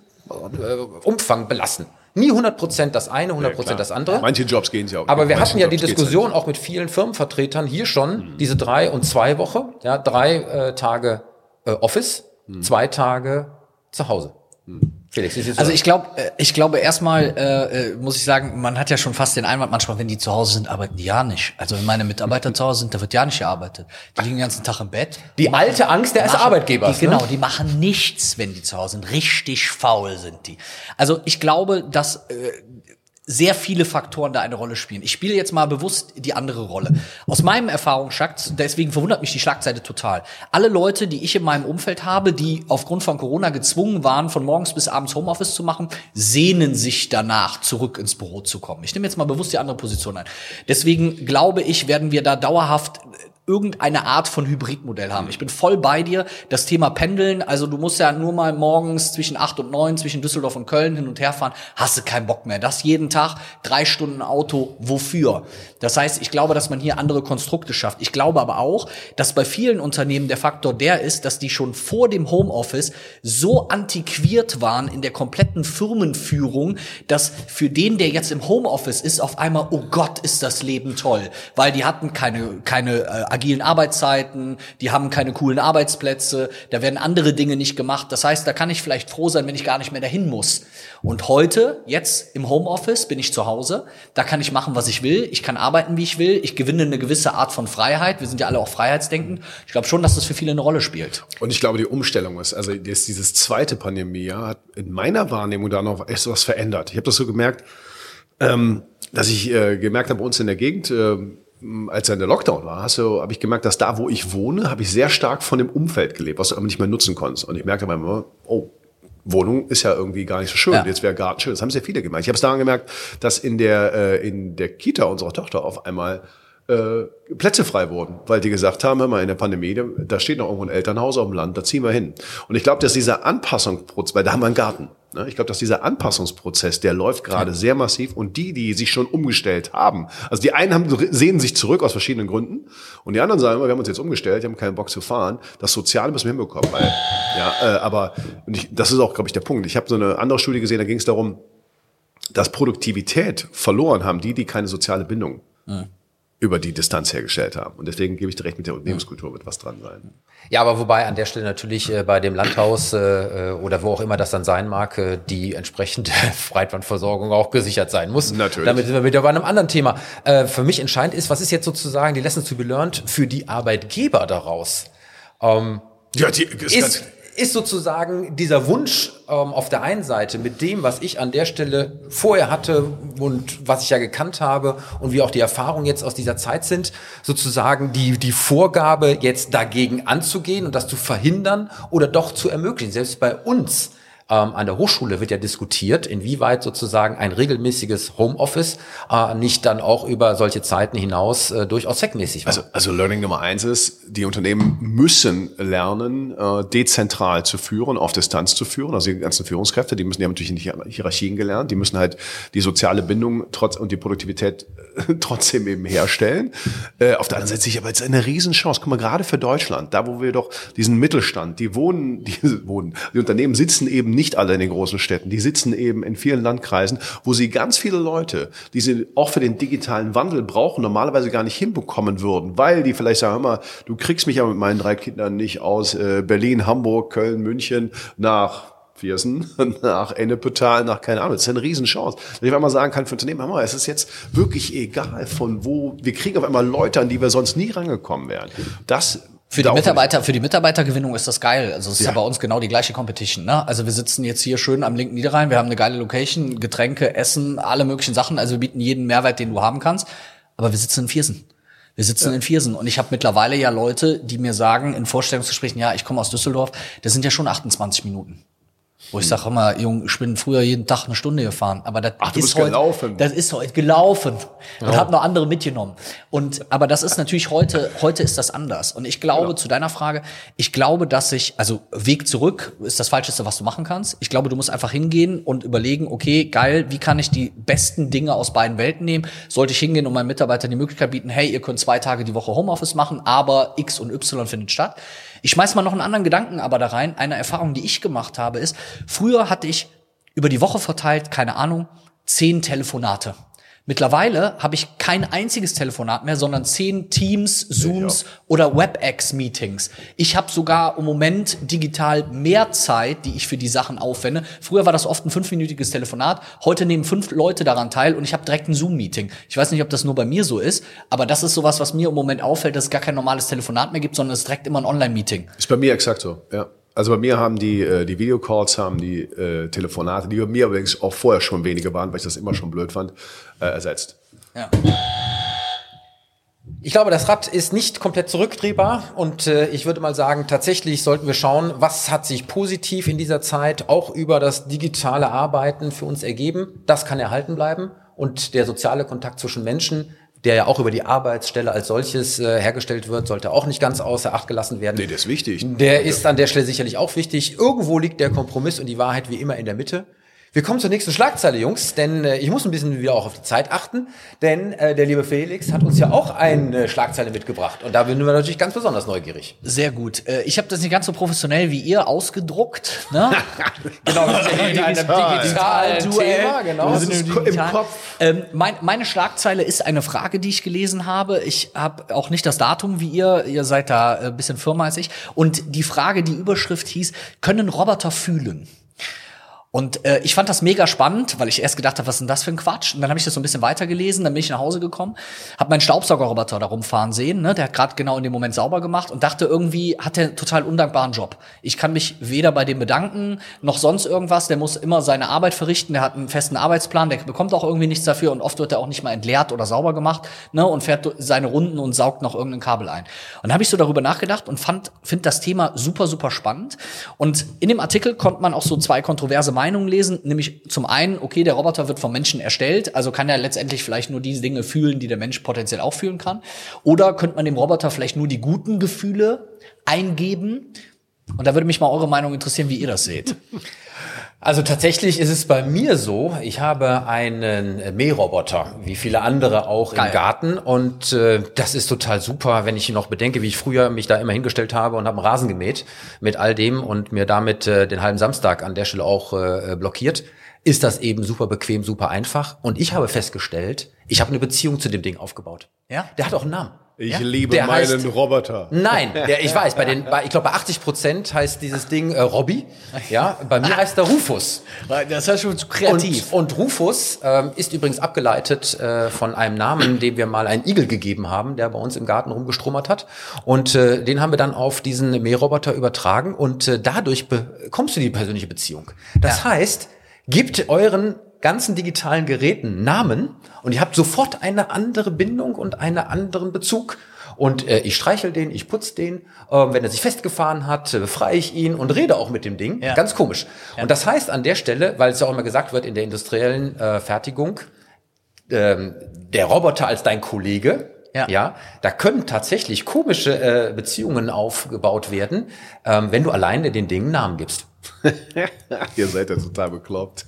Umfang belassen? Nie 100 Prozent das eine, 100 Prozent ja, das andere. Manche Jobs gehen ja auch. Aber wir hatten ja die Diskussion auch mit vielen Firmenvertretern hier schon, mhm. diese drei und zwei Woche, ja, drei äh, Tage äh, Office, mhm. zwei Tage zu Hause. Mhm. Felix, also ich glaube, äh, ich glaube erstmal äh, äh, muss ich sagen, man hat ja schon fast den Einwand manchmal, wenn die zu Hause sind, arbeiten die ja nicht. Also wenn meine Mitarbeiter zu Hause sind, da wird ja nicht gearbeitet. Die liegen den ganzen Tag im Bett. Die alte Angst der machen, Arbeitgebers. Die, ne? Genau, die machen nichts, wenn die zu Hause sind. Richtig faul sind die. Also ich glaube, dass äh, sehr viele Faktoren da eine Rolle spielen. Ich spiele jetzt mal bewusst die andere Rolle. Aus meinem Erfahrungsschatz, deswegen verwundert mich die Schlagseite total. Alle Leute, die ich in meinem Umfeld habe, die aufgrund von Corona gezwungen waren, von morgens bis abends Homeoffice zu machen, sehnen sich danach, zurück ins Büro zu kommen. Ich nehme jetzt mal bewusst die andere Position ein. Deswegen glaube ich, werden wir da dauerhaft irgendeine Art von Hybridmodell haben. Ich bin voll bei dir. Das Thema Pendeln, also du musst ja nur mal morgens zwischen acht und neun zwischen Düsseldorf und Köln hin und her fahren, hast du keinen Bock mehr. Das jeden Tag, drei Stunden Auto, wofür? Das heißt, ich glaube, dass man hier andere Konstrukte schafft. Ich glaube aber auch, dass bei vielen Unternehmen der Faktor der ist, dass die schon vor dem Homeoffice so antiquiert waren in der kompletten Firmenführung, dass für den, der jetzt im Homeoffice ist, auf einmal, oh Gott, ist das Leben toll, weil die hatten keine, keine äh, agilen Arbeitszeiten, die haben keine coolen Arbeitsplätze, da werden andere Dinge nicht gemacht. Das heißt, da kann ich vielleicht froh sein, wenn ich gar nicht mehr dahin muss. Und heute, jetzt im Homeoffice, bin ich zu Hause, da kann ich machen, was ich will, ich kann arbeiten, wie ich will, ich gewinne eine gewisse Art von Freiheit. Wir sind ja alle auch freiheitsdenkend. Ich glaube schon, dass das für viele eine Rolle spielt. Und ich glaube, die Umstellung ist, also jetzt dieses zweite Pandemie hat in meiner Wahrnehmung da noch echt was verändert. Ich habe das so gemerkt, ähm, dass ich äh, gemerkt habe, bei uns in der Gegend, äh, als dann der Lockdown war, hast du, habe ich gemerkt, dass da, wo ich wohne, habe ich sehr stark von dem Umfeld gelebt, was du aber nicht mehr nutzen konntest. Und ich merkte immer, oh, Wohnung ist ja irgendwie gar nicht so schön. Ja. Jetzt wäre Garten schön. Das haben sehr viele gemerkt. Ich habe es daran gemerkt, dass in der äh, in der Kita unserer Tochter auf einmal äh, Plätze frei wurden, weil die gesagt haben, hör mal, in der Pandemie, da steht noch irgendwo ein Elternhaus auf dem Land, da ziehen wir hin. Und ich glaube, dass dieser Anpassungsprozess, weil da haben wir einen Garten, ne? ich glaube, dass dieser Anpassungsprozess, der läuft gerade sehr massiv und die, die sich schon umgestellt haben, also die einen haben, sehen sich zurück aus verschiedenen Gründen und die anderen sagen, wir haben uns jetzt umgestellt, wir haben keinen Bock zu fahren, das Soziale müssen wir hinbekommen. Weil, ja, äh, aber und ich, das ist auch, glaube ich, der Punkt. Ich habe so eine andere Studie gesehen, da ging es darum, dass Produktivität verloren haben, die, die keine soziale Bindung ja über die Distanz hergestellt haben. Und deswegen gebe ich direkt mit der Unternehmenskultur wird was dran sein. Ja, aber wobei an der Stelle natürlich äh, bei dem Landhaus äh, oder wo auch immer das dann sein mag, äh, die entsprechende Breitbandversorgung auch gesichert sein muss. Natürlich. Damit sind wir wieder bei einem anderen Thema. Äh, für mich entscheidend ist, was ist jetzt sozusagen die Lessons to be learned für die Arbeitgeber daraus? Ähm, ja, die, ist, ist sozusagen dieser Wunsch ähm, auf der einen Seite mit dem, was ich an der Stelle vorher hatte und was ich ja gekannt habe und wie auch die Erfahrungen jetzt aus dieser Zeit sind, sozusagen die, die Vorgabe jetzt dagegen anzugehen und das zu verhindern oder doch zu ermöglichen. Selbst bei uns ähm, an der Hochschule wird ja diskutiert, inwieweit sozusagen ein regelmäßiges Homeoffice äh, nicht dann auch über solche Zeiten hinaus äh, durchaus zweckmäßig war. Also, also Learning Nummer eins ist, die Unternehmen müssen lernen, äh, dezentral zu führen, auf Distanz zu führen. Also die ganzen Führungskräfte, die müssen, die haben natürlich nicht Hierarchien gelernt, die müssen halt die soziale Bindung trotz und die Produktivität äh, trotzdem eben herstellen. Äh, auf der anderen Seite sehe ich aber jetzt eine Riesenchance. Guck mal, gerade für Deutschland, da wo wir doch diesen Mittelstand, die wohnen, die wohnen, die Unternehmen sitzen eben nicht alle in den großen Städten. Die sitzen eben in vielen Landkreisen, wo sie ganz viele Leute, die sie auch für den digitalen Wandel brauchen, normalerweise gar nicht hinbekommen würden, weil die vielleicht sagen, hör mal, du kriegst mich ja mit meinen drei Kindern nicht aus äh, Berlin, Hamburg, Köln, München nach Viersen, nach Ennepetal, nach keine Ahnung. Das ist eine Riesenchance. Wenn ich einmal sagen kann für Unternehmen, hör mal, es ist jetzt wirklich egal von wo, wir kriegen auf einmal Leute, an die wir sonst nie rangekommen wären. Das für die Mitarbeiter, für die Mitarbeitergewinnung ist das geil. Also es ist ja. ja. bei uns genau die gleiche Competition. Ne? Also wir sitzen jetzt hier schön am linken Niederrhein, wir haben eine geile Location, Getränke, Essen, alle möglichen Sachen. Also wir bieten jeden Mehrwert, den du haben kannst. Aber wir sitzen in Viersen. Wir sitzen ja. in Viersen und ich habe mittlerweile ja Leute, die mir sagen in Vorstellungsgesprächen, ja, ich komme aus Düsseldorf, das sind ja schon 28 Minuten. Wo ich sage immer, Jung, ich bin früher jeden Tag eine Stunde gefahren, aber das Ach, ist heute, gelaufen. das ist heute gelaufen und ja. habe noch andere mitgenommen. Und aber das ist natürlich heute, heute ist das anders. Und ich glaube ja. zu deiner Frage, ich glaube, dass ich, also Weg zurück ist das Falscheste, was du machen kannst. Ich glaube, du musst einfach hingehen und überlegen, okay, geil, wie kann ich die besten Dinge aus beiden Welten nehmen? Sollte ich hingehen und meinen Mitarbeitern die Möglichkeit bieten, hey, ihr könnt zwei Tage die Woche Homeoffice machen, aber X und Y findet statt. Ich schmeiß mal noch einen anderen Gedanken aber da rein. Eine Erfahrung, die ich gemacht habe, ist, früher hatte ich über die Woche verteilt, keine Ahnung, zehn Telefonate. Mittlerweile habe ich kein einziges Telefonat mehr, sondern zehn Teams, Zooms oder WebEx-Meetings. Ich habe sogar im Moment digital mehr Zeit, die ich für die Sachen aufwende. Früher war das oft ein fünfminütiges Telefonat. Heute nehmen fünf Leute daran teil und ich habe direkt ein Zoom-Meeting. Ich weiß nicht, ob das nur bei mir so ist, aber das ist sowas, was mir im Moment auffällt, dass es gar kein normales Telefonat mehr gibt, sondern es ist direkt immer ein Online-Meeting. Ist bei mir exakt so, ja. Also bei mir haben die, äh, die Videocalls, haben die äh, Telefonate, die bei mir übrigens auch vorher schon weniger waren, weil ich das immer schon blöd fand, äh, ersetzt. Ja. Ich glaube, das Rad ist nicht komplett zurückdrehbar und äh, ich würde mal sagen, tatsächlich sollten wir schauen, was hat sich positiv in dieser Zeit auch über das digitale Arbeiten für uns ergeben. Das kann erhalten bleiben und der soziale Kontakt zwischen Menschen der ja auch über die Arbeitsstelle als solches äh, hergestellt wird, sollte auch nicht ganz außer Acht gelassen werden. Nee, der ist wichtig. Der ist an der Stelle sicherlich auch wichtig. Irgendwo liegt der Kompromiss und die Wahrheit wie immer in der Mitte. Wir kommen zur nächsten Schlagzeile, Jungs, denn äh, ich muss ein bisschen wieder auch auf die Zeit achten, denn äh, der liebe Felix hat uns ja auch eine Schlagzeile mitgebracht und da bin wir natürlich ganz besonders neugierig. Sehr gut. Äh, ich habe das nicht ganz so professionell wie ihr ausgedruckt. Ne? genau, wir sind ja in einem digitalen Thema, genau. Wir sind im, im Kopf. Ähm, mein, meine Schlagzeile ist eine Frage, die ich gelesen habe. Ich habe auch nicht das Datum wie ihr. Ihr seid da ein bisschen firmer als ich. Und die Frage, die Überschrift hieß, können Roboter fühlen? Und äh, ich fand das mega spannend, weil ich erst gedacht habe, was ist denn das für ein Quatsch? Und dann habe ich das so ein bisschen weitergelesen, dann bin ich nach Hause gekommen, habe meinen Staubsaugerroboter da rumfahren sehen, ne? der hat gerade genau in dem Moment sauber gemacht und dachte irgendwie, hat der total undankbaren Job. Ich kann mich weder bei dem bedanken, noch sonst irgendwas, der muss immer seine Arbeit verrichten, der hat einen festen Arbeitsplan, der bekommt auch irgendwie nichts dafür und oft wird er auch nicht mal entleert oder sauber gemacht ne? und fährt seine Runden und saugt noch irgendein Kabel ein. Und habe ich so darüber nachgedacht und fand, finde das Thema super, super spannend. Und in dem Artikel konnte man auch so zwei kontroverse Meinungen Meinungen lesen, nämlich zum einen, okay, der Roboter wird vom Menschen erstellt, also kann er letztendlich vielleicht nur diese Dinge fühlen, die der Mensch potenziell auch fühlen kann. Oder könnte man dem Roboter vielleicht nur die guten Gefühle eingeben? Und da würde mich mal eure Meinung interessieren, wie ihr das seht. Also tatsächlich ist es bei mir so, ich habe einen Mähroboter, wie viele andere auch Geil. im Garten und äh, das ist total super, wenn ich noch bedenke, wie ich früher mich da immer hingestellt habe und habe einen Rasen gemäht mit all dem und mir damit äh, den halben Samstag an der Stelle auch äh, blockiert, ist das eben super bequem, super einfach und ich habe festgestellt, ich habe eine Beziehung zu dem Ding aufgebaut. Ja? Der hat auch einen Namen. Ich ja? liebe der meinen heißt, Roboter. Nein, der, ich weiß, bei den, bei, ich glaube bei 80 Prozent heißt dieses Ding äh, Robby. Ja, bei mir heißt er Rufus. Das ist schon zu kreativ. Und, und Rufus ähm, ist übrigens abgeleitet äh, von einem Namen, dem wir mal einen Igel gegeben haben, der bei uns im Garten rumgestrummert hat. Und äh, den haben wir dann auf diesen Mähroboter übertragen und äh, dadurch bekommst du die persönliche Beziehung. Das ja. heißt, gibt euren ganzen digitalen Geräten Namen und ihr habt sofort eine andere Bindung und einen anderen Bezug. Und äh, ich streichel den, ich putz den. Äh, wenn er sich festgefahren hat, äh, befreie ich ihn und rede auch mit dem Ding. Ja. Ganz komisch. Ja. Und das heißt an der Stelle, weil es ja auch immer gesagt wird in der industriellen äh, Fertigung, ähm, der Roboter als dein Kollege, ja. ja, da können tatsächlich komische äh, Beziehungen aufgebaut werden, ähm, wenn du alleine den Dingen Namen gibst. Ihr seid ja total bekloppt.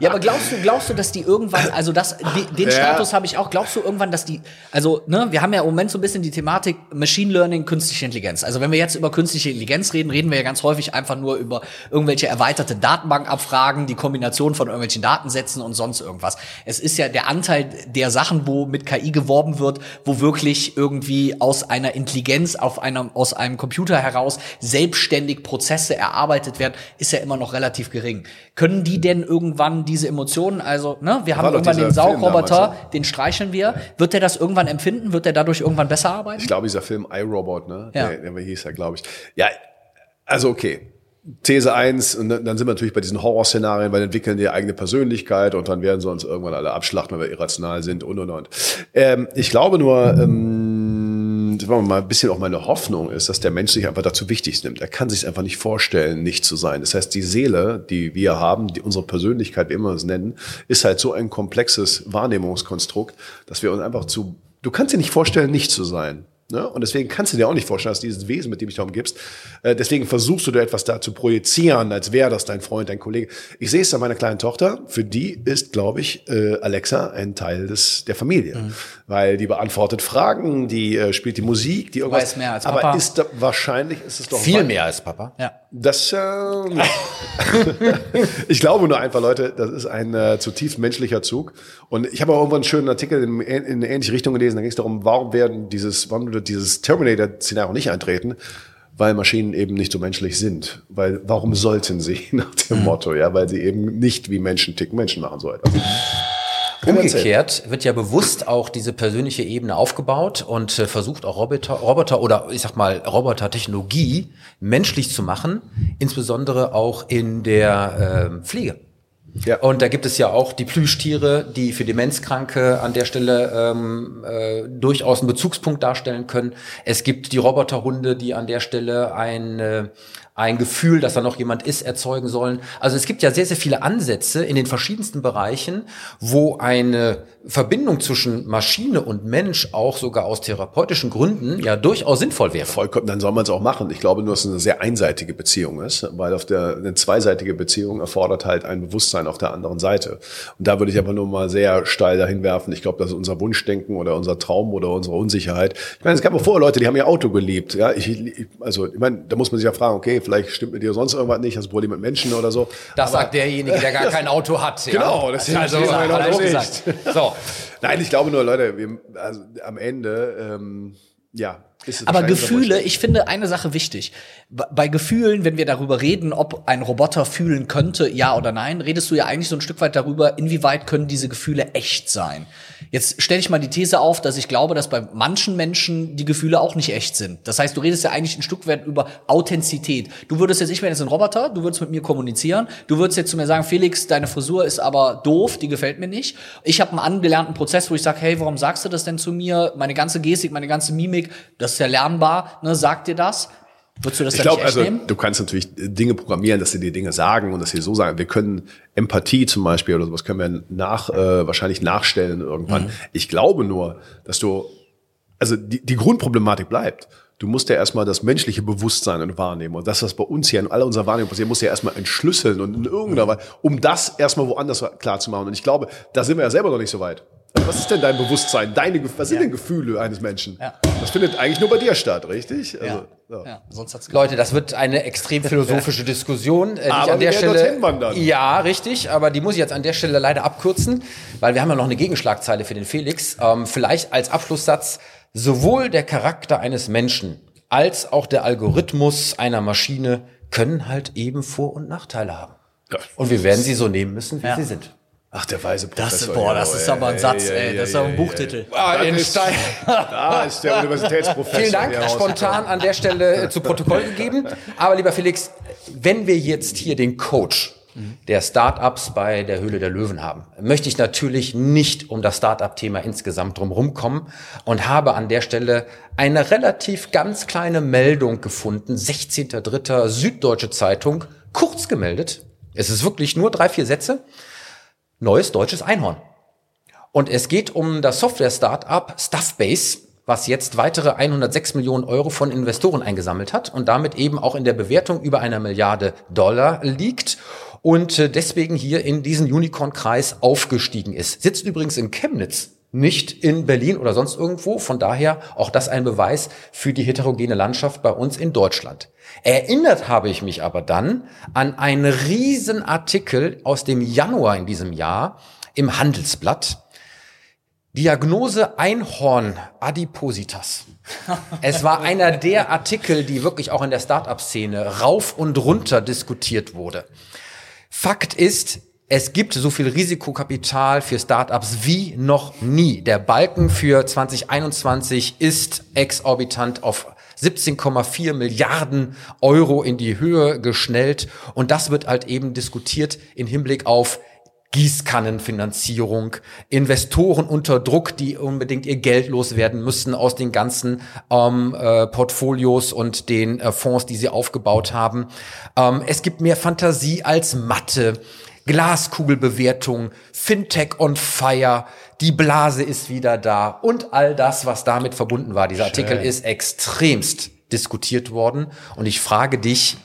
ja, aber glaubst du, glaubst du, dass die irgendwann, also das, den ja. Status habe ich auch, glaubst du irgendwann, dass die, also, ne, wir haben ja im Moment so ein bisschen die Thematik Machine Learning, künstliche Intelligenz. Also wenn wir jetzt über künstliche Intelligenz reden, reden wir ja ganz häufig einfach nur über irgendwelche erweiterte Datenbankabfragen, die Kombination von irgendwelchen Datensätzen und sonst irgendwas. Es ist ja der Anteil der Sachen, wo mit KI geworben wird, wo wirklich irgendwie aus einer Intelligenz auf einem, aus einem Computer heraus selbstständig Prozesse erarbeitet werden ist ja immer noch relativ gering. Können die denn irgendwann diese Emotionen, also, ne, wir haben irgendwann den Saugroboter, den streicheln wir. Wird der das irgendwann empfinden? Wird der dadurch irgendwann besser arbeiten? Ich glaube, dieser Film iRobot, ne? Ja. Der, der hieß ja, glaube ich. Ja, also okay. These eins und dann sind wir natürlich bei diesen Horrorszenarien, weil entwickeln die eigene Persönlichkeit und dann werden sie uns irgendwann alle abschlachten, weil wir irrational sind und und und. Ähm, ich glaube nur, ähm, sagen wir mal, ein bisschen auch meine Hoffnung ist, dass der Mensch sich einfach dazu wichtig nimmt. Er kann sich einfach nicht vorstellen, nicht zu sein. Das heißt, die Seele, die wir haben, die, unsere Persönlichkeit, wie immer wir es nennen, ist halt so ein komplexes Wahrnehmungskonstrukt, dass wir uns einfach zu, du kannst dir nicht vorstellen, nicht zu sein. Ne? Und deswegen kannst du dir auch nicht vorstellen, dass dieses Wesen, mit dem ich darum gibst, äh, deswegen versuchst du dir etwas da zu projizieren, als wäre das dein Freund, dein Kollege. Ich sehe es an meiner kleinen Tochter, für die ist, glaube ich, äh, Alexa ein Teil des, der Familie. Mhm. Weil die beantwortet Fragen, die äh, spielt die Musik, die irgendwas. Weiß mehr als Papa. Aber ist da, wahrscheinlich ist es doch. Viel mehr als Papa. Ja. Das, äh, ich glaube nur einfach, Leute, das ist ein äh, zutiefst menschlicher Zug. Und ich habe auch irgendwann einen schönen Artikel in, in eine ähnliche Richtung gelesen. Da ging es darum, warum werden dieses, warum wird dieses Terminator-Szenario nicht eintreten? Weil Maschinen eben nicht so menschlich sind. Weil, warum sollten sie, nach dem mhm. Motto, ja, weil sie eben nicht wie Menschen ticken, Menschen machen so etwas. Umgekehrt wird ja bewusst auch diese persönliche Ebene aufgebaut und äh, versucht auch Roboter, Roboter oder ich sag mal Robotertechnologie menschlich zu machen, insbesondere auch in der äh, Pflege. Ja. Und da gibt es ja auch die Plüschtiere, die für Demenzkranke an der Stelle ähm, äh, durchaus einen Bezugspunkt darstellen können. Es gibt die Roboterhunde, die an der Stelle ein, äh, ein Gefühl, dass da noch jemand ist, erzeugen sollen. Also es gibt ja sehr, sehr viele Ansätze in den verschiedensten Bereichen, wo eine Verbindung zwischen Maschine und Mensch auch sogar aus therapeutischen Gründen ja durchaus sinnvoll wäre. Vollkommen, dann soll man es auch machen. Ich glaube nur, dass es eine sehr einseitige Beziehung ist, weil auf der eine zweiseitige Beziehung erfordert halt ein Bewusstsein auf der anderen Seite. Und da würde ich aber nur mal sehr steil dahin werfen. Ich glaube, das ist unser Wunschdenken oder unser Traum oder unsere Unsicherheit. Ich meine, es gab auch vorher Leute, die haben ihr Auto geliebt. Ja, ich, also ich meine, da muss man sich ja fragen, okay, vielleicht stimmt mit dir sonst irgendwas nicht, hast ein Problem mit Menschen oder so. Das aber, sagt derjenige, der gar kein Auto hat. Ja. Genau, das ist also, also gesagt. So. Nein, ich glaube nur, Leute, wir, also am Ende, ähm, ja, aber Gefühle, ich finde eine Sache wichtig. Bei Gefühlen, wenn wir darüber reden, ob ein Roboter fühlen könnte, ja oder nein, redest du ja eigentlich so ein Stück weit darüber, inwieweit können diese Gefühle echt sein. Jetzt stelle ich mal die These auf, dass ich glaube, dass bei manchen Menschen die Gefühle auch nicht echt sind. Das heißt, du redest ja eigentlich ein Stück weit über Authentizität. Du würdest jetzt, ich wäre jetzt ein Roboter, du würdest mit mir kommunizieren, du würdest jetzt zu mir sagen, Felix, deine Frisur ist aber doof, die gefällt mir nicht. Ich habe einen angelernten Prozess, wo ich sage, hey, warum sagst du das denn zu mir? Meine ganze Gestik, meine ganze Mimik, das ist ja lernbar, ne, sagt dir das. Würdest du das ich glaube, also nehmen? du kannst natürlich Dinge programmieren, dass sie dir Dinge sagen und dass sie so sagen. Wir können Empathie zum Beispiel oder sowas können wir nach äh, wahrscheinlich nachstellen irgendwann. Mhm. Ich glaube nur, dass du also die, die Grundproblematik bleibt. Du musst ja erstmal das menschliche Bewusstsein und wahrnehmen. Und das, was bei uns hier in all unserer Wahrnehmung passiert, musst du ja erstmal entschlüsseln und in irgendeiner Weise, um das erstmal woanders klar zu machen. Und ich glaube, da sind wir ja selber noch nicht so weit. Was ist denn dein Bewusstsein? Deine, was sind ja. denn Gefühle eines Menschen? Ja. Das findet eigentlich nur bei dir statt, richtig? Also, ja. ja. Sonst hat's Leute, das wird eine extrem philosophische Diskussion. Äh, aber an der Stelle, ja, richtig, aber die muss ich jetzt an der Stelle leider abkürzen, weil wir haben ja noch eine Gegenschlagzeile für den Felix. Ähm, vielleicht als Abschlusssatz, sowohl der Charakter eines Menschen als auch der Algorithmus einer Maschine können halt eben Vor- und Nachteile haben. Und wir werden sie so nehmen müssen, wie sie sind. Ach, der weise Professor. Das, boah, das ist aber ein Satz, ey. ey, das ist aber ein Buchtitel. Ah, in Stein. Da ist der Universitätsprofessor. Vielen Dank, spontan an der Stelle zu Protokoll gegeben. Aber lieber Felix, wenn wir jetzt hier den Coach der Startups bei der Höhle der Löwen haben, möchte ich natürlich nicht um das Startup-Thema insgesamt drumherum kommen und habe an der Stelle eine relativ ganz kleine Meldung gefunden, 16.3. Süddeutsche Zeitung, kurz gemeldet. Es ist wirklich nur drei, vier Sätze neues deutsches Einhorn. Und es geht um das Software-Startup Stuffbase, was jetzt weitere 106 Millionen Euro von Investoren eingesammelt hat und damit eben auch in der Bewertung über einer Milliarde Dollar liegt und äh, deswegen hier in diesen Unicorn-Kreis aufgestiegen ist. Sitzt übrigens in Chemnitz, nicht in Berlin oder sonst irgendwo. Von daher auch das ein Beweis für die heterogene Landschaft bei uns in Deutschland. Erinnert habe ich mich aber dann an einen riesen Artikel aus dem Januar in diesem Jahr im Handelsblatt. Diagnose Einhorn Adipositas. Es war einer der Artikel, die wirklich auch in der Startup-Szene rauf und runter diskutiert wurde. Fakt ist, es gibt so viel Risikokapital für Startups wie noch nie. Der Balken für 2021 ist exorbitant auf 17,4 Milliarden Euro in die Höhe geschnellt. Und das wird halt eben diskutiert in Hinblick auf Gießkannenfinanzierung, Investoren unter Druck, die unbedingt ihr Geld loswerden müssen aus den ganzen ähm, äh, Portfolios und den äh, Fonds, die sie aufgebaut haben. Ähm, es gibt mehr Fantasie als Mathe. Glaskugelbewertung, Fintech on Fire, die Blase ist wieder da und all das, was damit verbunden war. Dieser Artikel ist extremst diskutiert worden und ich frage dich,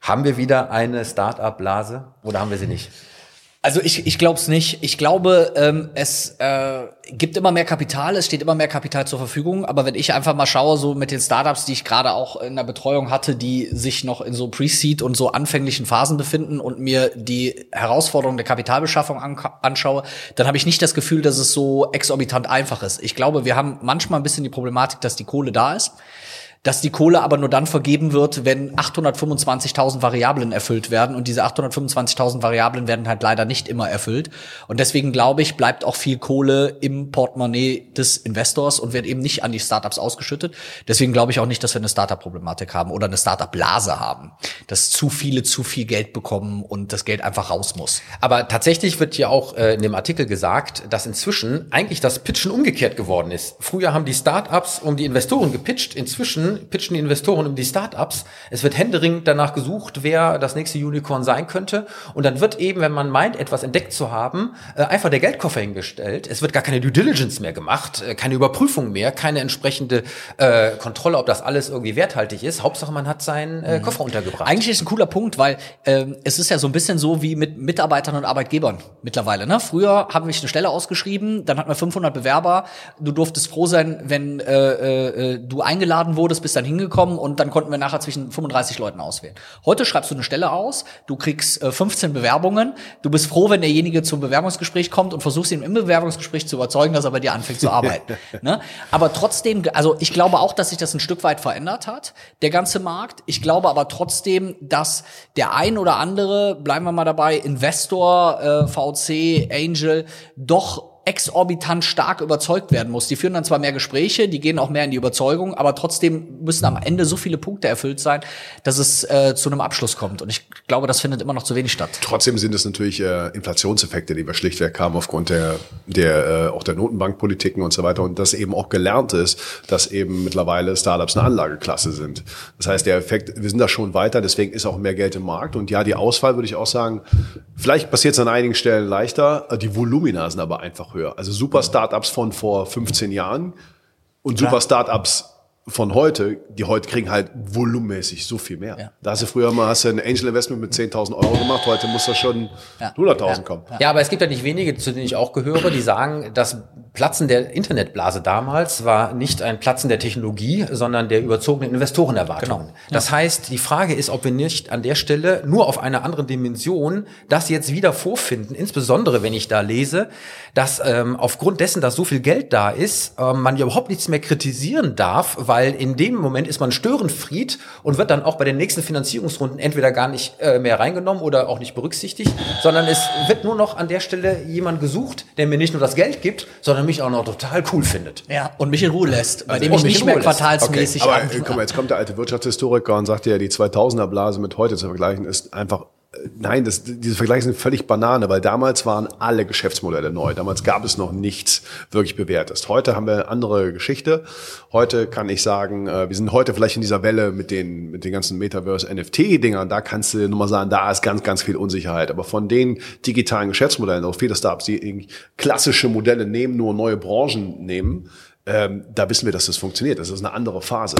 haben wir wieder eine Start-up-Blase oder haben wir sie nicht? Also ich, ich glaube es nicht. Ich glaube, ähm, es äh, gibt immer mehr Kapital, es steht immer mehr Kapital zur Verfügung. Aber wenn ich einfach mal schaue, so mit den Startups, die ich gerade auch in der Betreuung hatte, die sich noch in so Pre-Seed und so anfänglichen Phasen befinden und mir die Herausforderungen der Kapitalbeschaffung an anschaue, dann habe ich nicht das Gefühl, dass es so exorbitant einfach ist. Ich glaube, wir haben manchmal ein bisschen die Problematik, dass die Kohle da ist dass die Kohle aber nur dann vergeben wird, wenn 825.000 Variablen erfüllt werden und diese 825.000 Variablen werden halt leider nicht immer erfüllt und deswegen glaube ich, bleibt auch viel Kohle im Portemonnaie des Investors und wird eben nicht an die Startups ausgeschüttet. Deswegen glaube ich auch nicht, dass wir eine Startup-Problematik haben oder eine Startup-Blase haben, dass zu viele zu viel Geld bekommen und das Geld einfach raus muss. Aber tatsächlich wird ja auch äh, in dem Artikel gesagt, dass inzwischen eigentlich das Pitchen umgekehrt geworden ist. Früher haben die Startups um die Investoren gepitcht, inzwischen pitchen, pitchen die Investoren um die Startups. Es wird händeringend danach gesucht, wer das nächste Unicorn sein könnte. Und dann wird eben, wenn man meint, etwas entdeckt zu haben, äh, einfach der Geldkoffer hingestellt. Es wird gar keine Due Diligence mehr gemacht, äh, keine Überprüfung mehr, keine entsprechende äh, Kontrolle, ob das alles irgendwie werthaltig ist. Hauptsache, man hat seinen äh, Koffer untergebracht. Eigentlich ist ein cooler Punkt, weil ähm, es ist ja so ein bisschen so wie mit Mitarbeitern und Arbeitgebern mittlerweile. Ne? Früher haben wir eine Stelle ausgeschrieben, dann hatten wir 500 Bewerber. Du durftest froh sein, wenn äh, äh, du eingeladen wurdest, bist dann hingekommen und dann konnten wir nachher zwischen 35 Leuten auswählen. Heute schreibst du eine Stelle aus, du kriegst äh, 15 Bewerbungen, du bist froh, wenn derjenige zum Bewerbungsgespräch kommt und versuchst ihn im Bewerbungsgespräch zu überzeugen, dass er bei dir anfängt zu arbeiten. ne? Aber trotzdem, also ich glaube auch, dass sich das ein Stück weit verändert hat, der ganze Markt. Ich glaube aber trotzdem, dass der ein oder andere, bleiben wir mal dabei, Investor, äh, VC, Angel, doch exorbitant stark überzeugt werden muss. Die führen dann zwar mehr Gespräche, die gehen auch mehr in die Überzeugung, aber trotzdem müssen am Ende so viele Punkte erfüllt sein, dass es äh, zu einem Abschluss kommt. Und ich glaube, das findet immer noch zu wenig statt. Trotzdem sind es natürlich äh, Inflationseffekte, die wir schlichtweg haben aufgrund der, der äh, auch der Notenbankpolitiken und so weiter. Und dass eben auch gelernt ist, dass eben mittlerweile Startups eine Anlageklasse sind. Das heißt, der Effekt, wir sind da schon weiter, deswegen ist auch mehr Geld im Markt. Und ja, die Auswahl würde ich auch sagen, vielleicht passiert es an einigen Stellen leichter, die Volumina sind aber einfach höher. Also super Startups von vor 15 Jahren und super Startups von heute, die heute kriegen halt volumenmäßig so viel mehr. Ja. Da hast du früher mal hast du ein Angel Investment mit 10.000 Euro gemacht, heute muss das schon Ja. 100.000 kommen. Ja, aber es gibt ja nicht wenige, zu denen ich auch gehöre, die sagen, das Platzen der Internetblase damals war nicht ein Platzen der Technologie, sondern der überzogenen Investorenerwartungen. Genau. Das heißt, die Frage ist, ob wir nicht an der Stelle nur auf einer anderen Dimension das jetzt wieder vorfinden, insbesondere wenn ich da lese, dass ähm, aufgrund dessen, dass so viel Geld da ist, ähm, man ja überhaupt nichts mehr kritisieren darf, weil in dem Moment ist man Störenfried und wird dann auch bei den nächsten Finanzierungsrunden entweder gar nicht äh, mehr reingenommen oder auch nicht berücksichtigt, sondern es wird nur noch an der Stelle jemand gesucht, der mir nicht nur das Geld gibt, sondern mich auch noch total cool findet. Ja, und mich in Ruhe lässt, bei Also dem und ich mich nicht mehr lässt. quartalsmäßig Aber an- äh, guck mal, jetzt kommt der alte Wirtschaftshistoriker und sagt ja, die 2000er Blase mit heute zu vergleichen ist einfach Nein, das, diese Vergleiche sind völlig Banane, weil damals waren alle Geschäftsmodelle neu. Damals gab es noch nichts wirklich bewährtes. Heute haben wir eine andere Geschichte. Heute kann ich sagen, äh, wir sind heute vielleicht in dieser Welle mit den, mit den ganzen Metaverse-NFT-Dingern. Da kannst du nur mal sagen, da ist ganz, ganz viel Unsicherheit. Aber von den digitalen Geschäftsmodellen, auch viele Startups, die klassische Modelle nehmen, nur neue Branchen nehmen, ähm, da wissen wir, dass das funktioniert. Das ist eine andere Phase.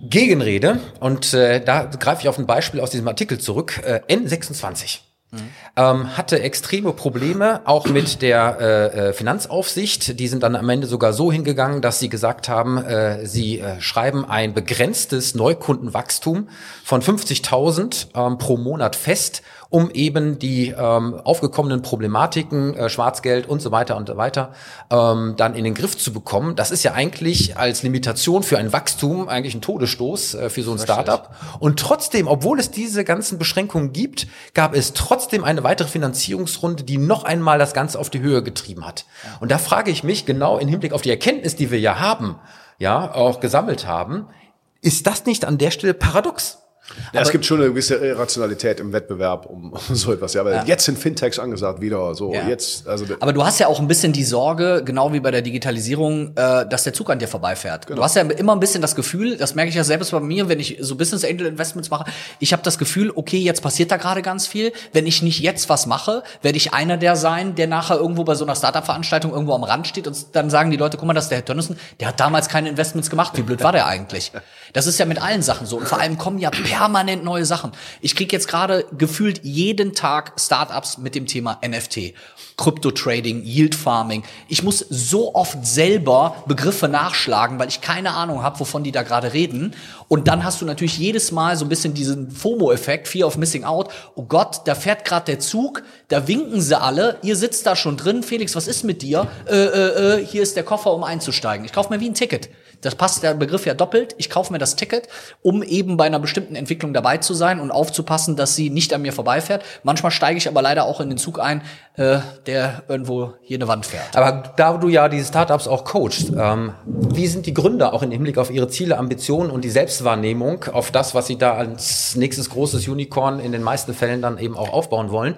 Gegenrede, und äh, da greife ich auf ein Beispiel aus diesem Artikel zurück, äh, N26. Ähm, hatte extreme Probleme auch mit der äh, äh, Finanzaufsicht. Die sind dann am Ende sogar so hingegangen, dass sie gesagt haben, äh, sie äh, schreiben ein begrenztes Neukundenwachstum von 50.000 ähm, pro Monat fest, um eben die ähm, aufgekommenen Problematiken, äh, Schwarzgeld und so weiter und so weiter, ähm, dann in den Griff zu bekommen. Das ist ja eigentlich als Limitation für ein Wachstum eigentlich ein Todesstoß äh, für so ein Startup. Und trotzdem, obwohl es diese ganzen Beschränkungen gibt, gab es trotzdem eine weitere Finanzierungsrunde, die noch einmal das Ganze auf die Höhe getrieben hat. Und da frage ich mich genau im Hinblick auf die Erkenntnis, die wir ja haben, ja, auch gesammelt haben, ist das nicht an der Stelle paradox? Ja, es gibt schon eine gewisse Irrationalität im Wettbewerb um so etwas. Ja, aber jetzt sind Fintechs angesagt wieder. So Ja. jetzt, also Aber du hast ja auch ein bisschen die Sorge, genau wie bei der Digitalisierung, äh, dass der Zug an dir vorbeifährt. Du hast ja immer ein bisschen das Gefühl, das merke ich ja selbst bei mir, wenn ich so Business Angel Investments mache, ich habe das Gefühl, okay, jetzt passiert da gerade ganz viel. Wenn ich nicht jetzt was mache, werde ich einer der sein, der nachher irgendwo bei so einer Startup-Veranstaltung irgendwo am Rand steht und dann sagen die Leute, guck mal, das ist der Herr Tönnissen, der hat damals keine Investments gemacht. Wie blöd war der eigentlich? Das ist ja mit allen Sachen so. Und vor allem kommen ja permanent neue Sachen. Ich krieg jetzt gerade gefühlt jeden Tag Startups mit dem Thema NFT. Crypto-Trading, Yield-Farming. Ich muss so oft selber Begriffe nachschlagen, weil ich keine Ahnung habe, wovon die da gerade reden. Und dann hast du natürlich jedes Mal so ein bisschen diesen FOMO-Effekt, Fear of Missing Out. Oh Gott, da fährt gerade der Zug, da winken sie alle, ihr sitzt da schon drin. Felix, was ist mit dir? Äh, äh, äh, hier ist der Koffer, um einzusteigen. Ich kaufe mir wie ein Ticket. Das passt der Begriff ja doppelt. Ich kaufe mir das Ticket, um eben bei einer bestimmten Entwicklung dabei zu sein und aufzupassen, dass sie nicht an mir vorbeifährt. Manchmal steige ich aber leider auch in den Zug ein, äh, der irgendwo hier eine Wand fährt. Aber da du ja diese Startups auch coachst, ähm, wie sind die Gründer auch im Hinblick auf ihre Ziele, Ambitionen und die Selbstwahrnehmung auf das, was sie da als nächstes großes Unicorn in den meisten Fällen dann eben auch aufbauen wollen?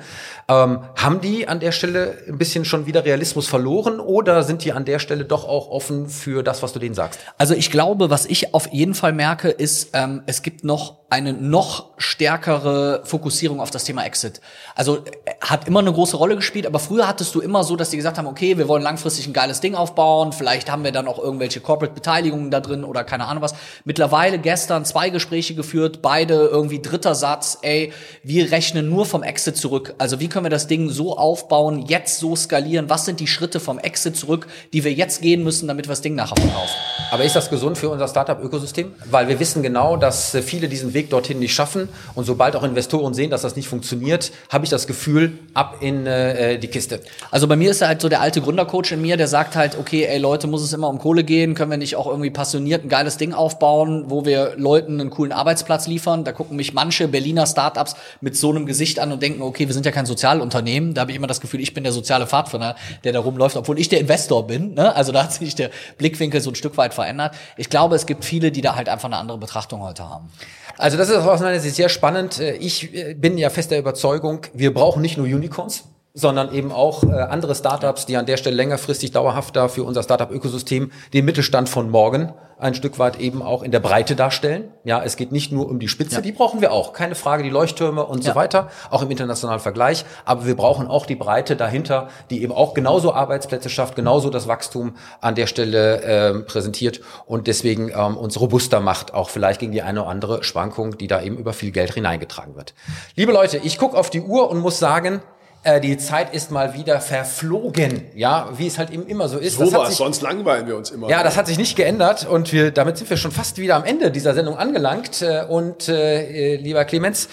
Ähm, haben die an der Stelle ein bisschen schon wieder Realismus verloren oder sind die an der Stelle doch auch offen für das, was du denen sagst? Also ich glaube, was ich auf jeden Fall merke, ist, ähm, es gibt noch eine noch stärkere Fokussierung auf das Thema Exit. Also äh, hat immer eine große Rolle gespielt, aber früher hattest du immer so, dass die gesagt haben, okay, wir wollen langfristig ein geiles Ding aufbauen, vielleicht haben wir dann auch irgendwelche Corporate-Beteiligungen da drin oder keine Ahnung was. Mittlerweile gestern zwei Gespräche geführt, beide irgendwie dritter Satz, ey, wir rechnen nur vom Exit zurück. Also wie können wir das Ding so aufbauen, jetzt so skalieren, was sind die Schritte vom Exit zurück, die wir jetzt gehen müssen, damit wir das Ding nachher verkaufen. Aber ist das gesund für unser Startup-Ökosystem? Weil wir wissen genau, dass äh, viele diesen Weg dorthin nicht schaffen. Und sobald auch Investoren sehen, dass das nicht funktioniert, habe ich das Gefühl, ab in äh, die Kiste. Also bei mir ist halt so der alte Gründercoach in mir, der sagt halt, okay, ey Leute, muss es immer um Kohle gehen? Können wir nicht auch irgendwie passioniert ein geiles Ding aufbauen, wo wir Leuten einen coolen Arbeitsplatz liefern? Da gucken mich manche Berliner Startups mit so einem Gesicht an und denken, okay, wir sind ja kein Sozialunternehmen. Da habe ich immer das Gefühl, ich bin der soziale Pfadfinder, der da rumläuft, obwohl ich der Investor bin. Ne? Also da hat sich der Blickwinkel so ein Stück weit verändert. Ich glaube, es gibt viele, die da halt einfach eine andere Betrachtung heute haben. Also das ist aus meiner Sicht sehr spannend. Ich äh, bin ja fest der Überzeugung, wir brauchen nicht nur Unicorns, sondern eben auch äh, andere Startups, die an der Stelle längerfristig dauerhafter für unser Startup-Ökosystem den Mittelstand von morgen ein Stück weit eben auch in der Breite darstellen. Ja, es geht nicht nur um die Spitze, ja. die brauchen wir auch, keine Frage, die Leuchttürme und ja. so weiter, auch im internationalen Vergleich. Aber wir brauchen auch die Breite dahinter, die eben auch genauso Arbeitsplätze schafft, genauso das Wachstum an der Stelle äh, präsentiert und deswegen ähm, uns robuster macht, auch vielleicht gegen die eine oder andere Schwankung, die da eben über viel Geld hineingetragen wird. Liebe Leute, ich gucke auf die Uhr und muss sagen, äh, die Zeit ist mal wieder verflogen, ja, wie es halt eben immer so ist. So was, sonst langweilen wir uns immer. Ja, das hat sich nicht geändert und wir, damit sind wir schon fast wieder am Ende dieser Sendung angelangt. Äh, und äh, lieber Clemens,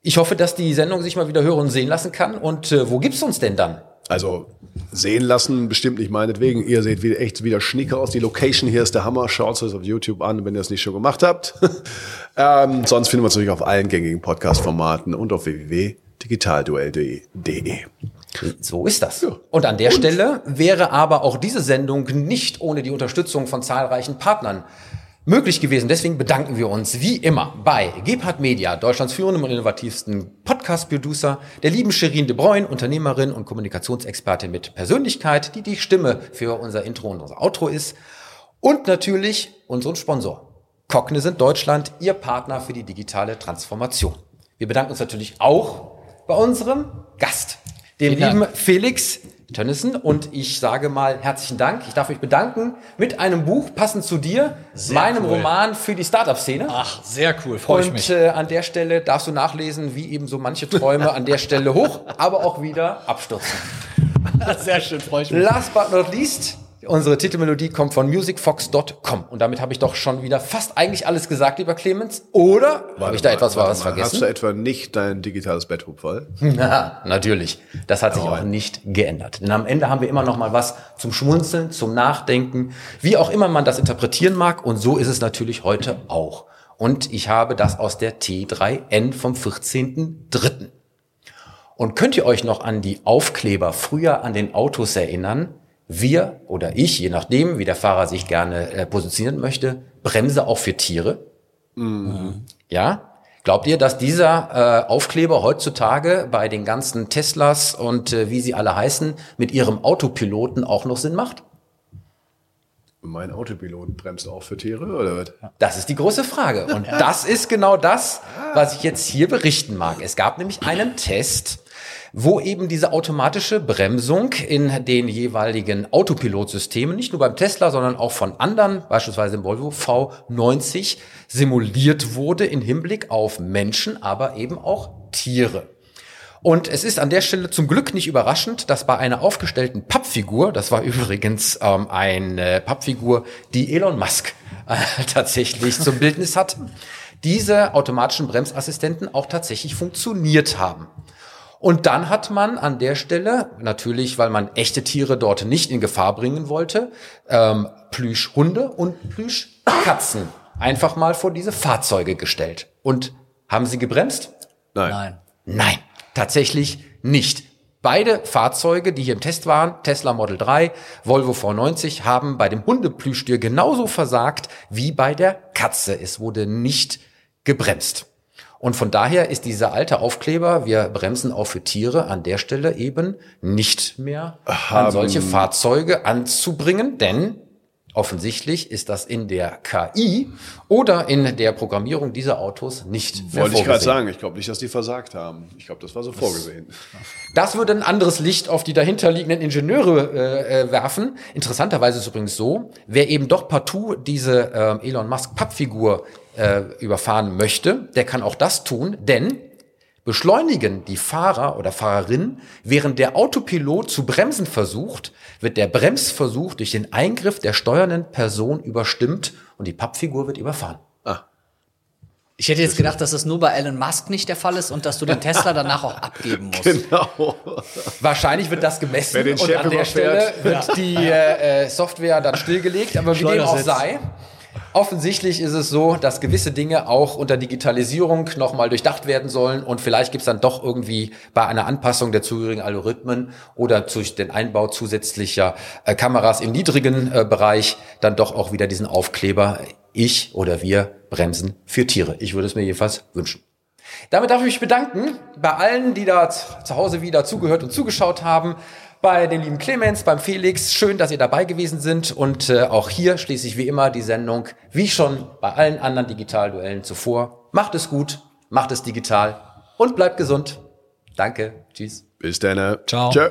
ich hoffe, dass die Sendung sich mal wieder hören und sehen lassen kann. Und äh, wo gibt's uns denn dann? Also sehen lassen, bestimmt nicht meinetwegen. Ihr seht wieder, echt wieder schnieke aus. Die Location hier ist der Hammer. Schaut es auf YouTube an, wenn ihr es nicht schon gemacht habt. ähm, sonst finden wir uns natürlich auf allen gängigen Podcast-Formaten und auf www digitalduell.de. So ist das. Ja. Und an der Und? Stelle wäre aber auch diese Sendung nicht ohne die Unterstützung von zahlreichen Partnern möglich gewesen. Deswegen bedanken wir uns wie immer bei Gebhard Media, Deutschlands führendem und innovativsten Podcast-Producer, der lieben Sherin de Bruyne, Unternehmerin und Kommunikationsexpertin mit Persönlichkeit, die die Stimme für unser Intro und unser Outro ist. Und natürlich unseren Sponsor. Cognizant Deutschland, Ihr Partner für die digitale Transformation. Wir bedanken uns natürlich auch bei unserem Gast, dem Vielen lieben Dank. Felix Tönnissen. Und ich sage mal herzlichen Dank. Ich darf mich bedanken mit einem Buch passend zu dir, sehr meinem cool. Roman für die Startup-Szene. Ach, sehr cool, freue ich mich. Und äh, an der Stelle darfst du nachlesen, wie eben so manche Träume an der Stelle hoch, aber auch wieder abstürzen. Sehr schön, freue ich mich. Last but not least, Unsere Titelmelodie kommt von musicfox.com und damit habe ich doch schon wieder fast eigentlich alles gesagt, lieber Clemens. Oder habe ich da etwas was vergessen? Hast du etwa nicht dein digitales Betthub voll? Na, natürlich. Das hat sich auch nicht geändert. Denn am Ende haben wir immer noch mal was zum Schmunzeln, zum Nachdenken, wie auch immer man das interpretieren mag. Und so ist es natürlich heute auch. Und ich habe das aus der T3N vom 14.3. Und könnt ihr euch noch an die Aufkleber früher an den Autos erinnern? Wir oder ich, je nachdem, wie der Fahrer sich gerne äh, positionieren möchte, Bremse auch für Tiere. Mhm. Ja. Glaubt ihr, dass dieser äh, Aufkleber heutzutage bei den ganzen Teslas und äh, wie sie alle heißen, mit ihrem Autopiloten auch noch Sinn macht? Mein Autopilot bremst auch für Tiere, oder was? Das ist die große Frage. Und das ist genau das, was ich jetzt hier berichten mag. Es gab nämlich einen Test, wo eben diese automatische Bremsung in den jeweiligen Autopilotsystemen, nicht nur beim Tesla, sondern auch von anderen, beispielsweise im Volvo V90, simuliert wurde in Hinblick auf Menschen, aber eben auch Tiere. Und es ist an der Stelle zum Glück nicht überraschend, dass bei einer aufgestellten Pappfigur, das war übrigens ähm, eine Pappfigur, die Elon Musk äh, tatsächlich zum Bildnis hat, diese automatischen Bremsassistenten auch tatsächlich funktioniert haben. Und dann hat man an der Stelle, natürlich, weil man echte Tiere dort nicht in Gefahr bringen wollte, ähm, Plüschhunde und Plüschkatzen einfach mal vor diese Fahrzeuge gestellt. Und haben sie gebremst? Nein. Nein. Nein, tatsächlich nicht. Beide Fahrzeuge, die hier im Test waren, Tesla Model 3, Volvo V90, haben bei dem Hundeplüschtier genauso versagt wie bei der Katze. Es wurde nicht gebremst. Und von daher ist dieser alte Aufkleber, wir bremsen auch für Tiere, an der Stelle eben nicht mehr an solche Fahrzeuge anzubringen, denn offensichtlich ist das in der KI oder in der Programmierung dieser Autos nicht Wollte ich gerade sagen. Ich glaube nicht, dass die versagt haben. Ich glaube, das war so vorgesehen. Das würde ein anderes Licht auf die dahinterliegenden Ingenieure äh, äh, werfen. Interessanterweise ist es übrigens so, wer eben doch partout diese ähm, Elon Musk Pappfigur äh, überfahren möchte, der kann auch das tun, denn beschleunigen die Fahrer oder Fahrerin, während der Autopilot zu bremsen versucht, wird der Bremsversuch durch den Eingriff der steuernden Person überstimmt und die Pappfigur wird überfahren. Ich hätte jetzt gedacht, dass das nur bei Elon Musk nicht der Fall ist und dass du den Tesla danach auch abgeben musst. Genau. Wahrscheinlich wird das gemessen Wer den und an der Stelle wird die äh, äh, Software dann stillgelegt. Aber wie dem auch sei, offensichtlich ist es so, dass gewisse Dinge auch unter Digitalisierung nochmal durchdacht werden sollen und vielleicht gibt es dann doch irgendwie bei einer Anpassung der zugehörigen Algorithmen oder durch den Einbau zusätzlicher äh, Kameras im niedrigen äh, Bereich dann doch auch wieder diesen Aufkleber ich oder wir bremsen für Tiere. Ich würde es mir jedenfalls wünschen. Damit darf ich mich bedanken bei allen, die da zu Hause wieder zugehört und zugeschaut haben. Bei den lieben Clemens, beim Felix. Schön, dass ihr dabei gewesen sind. Und äh, auch hier schließe ich wie immer die Sendung, wie schon bei allen anderen Digitalduellen zuvor. Macht es gut, macht es digital und bleibt gesund. Danke. Tschüss. Bis dann. Ciao. Tschö.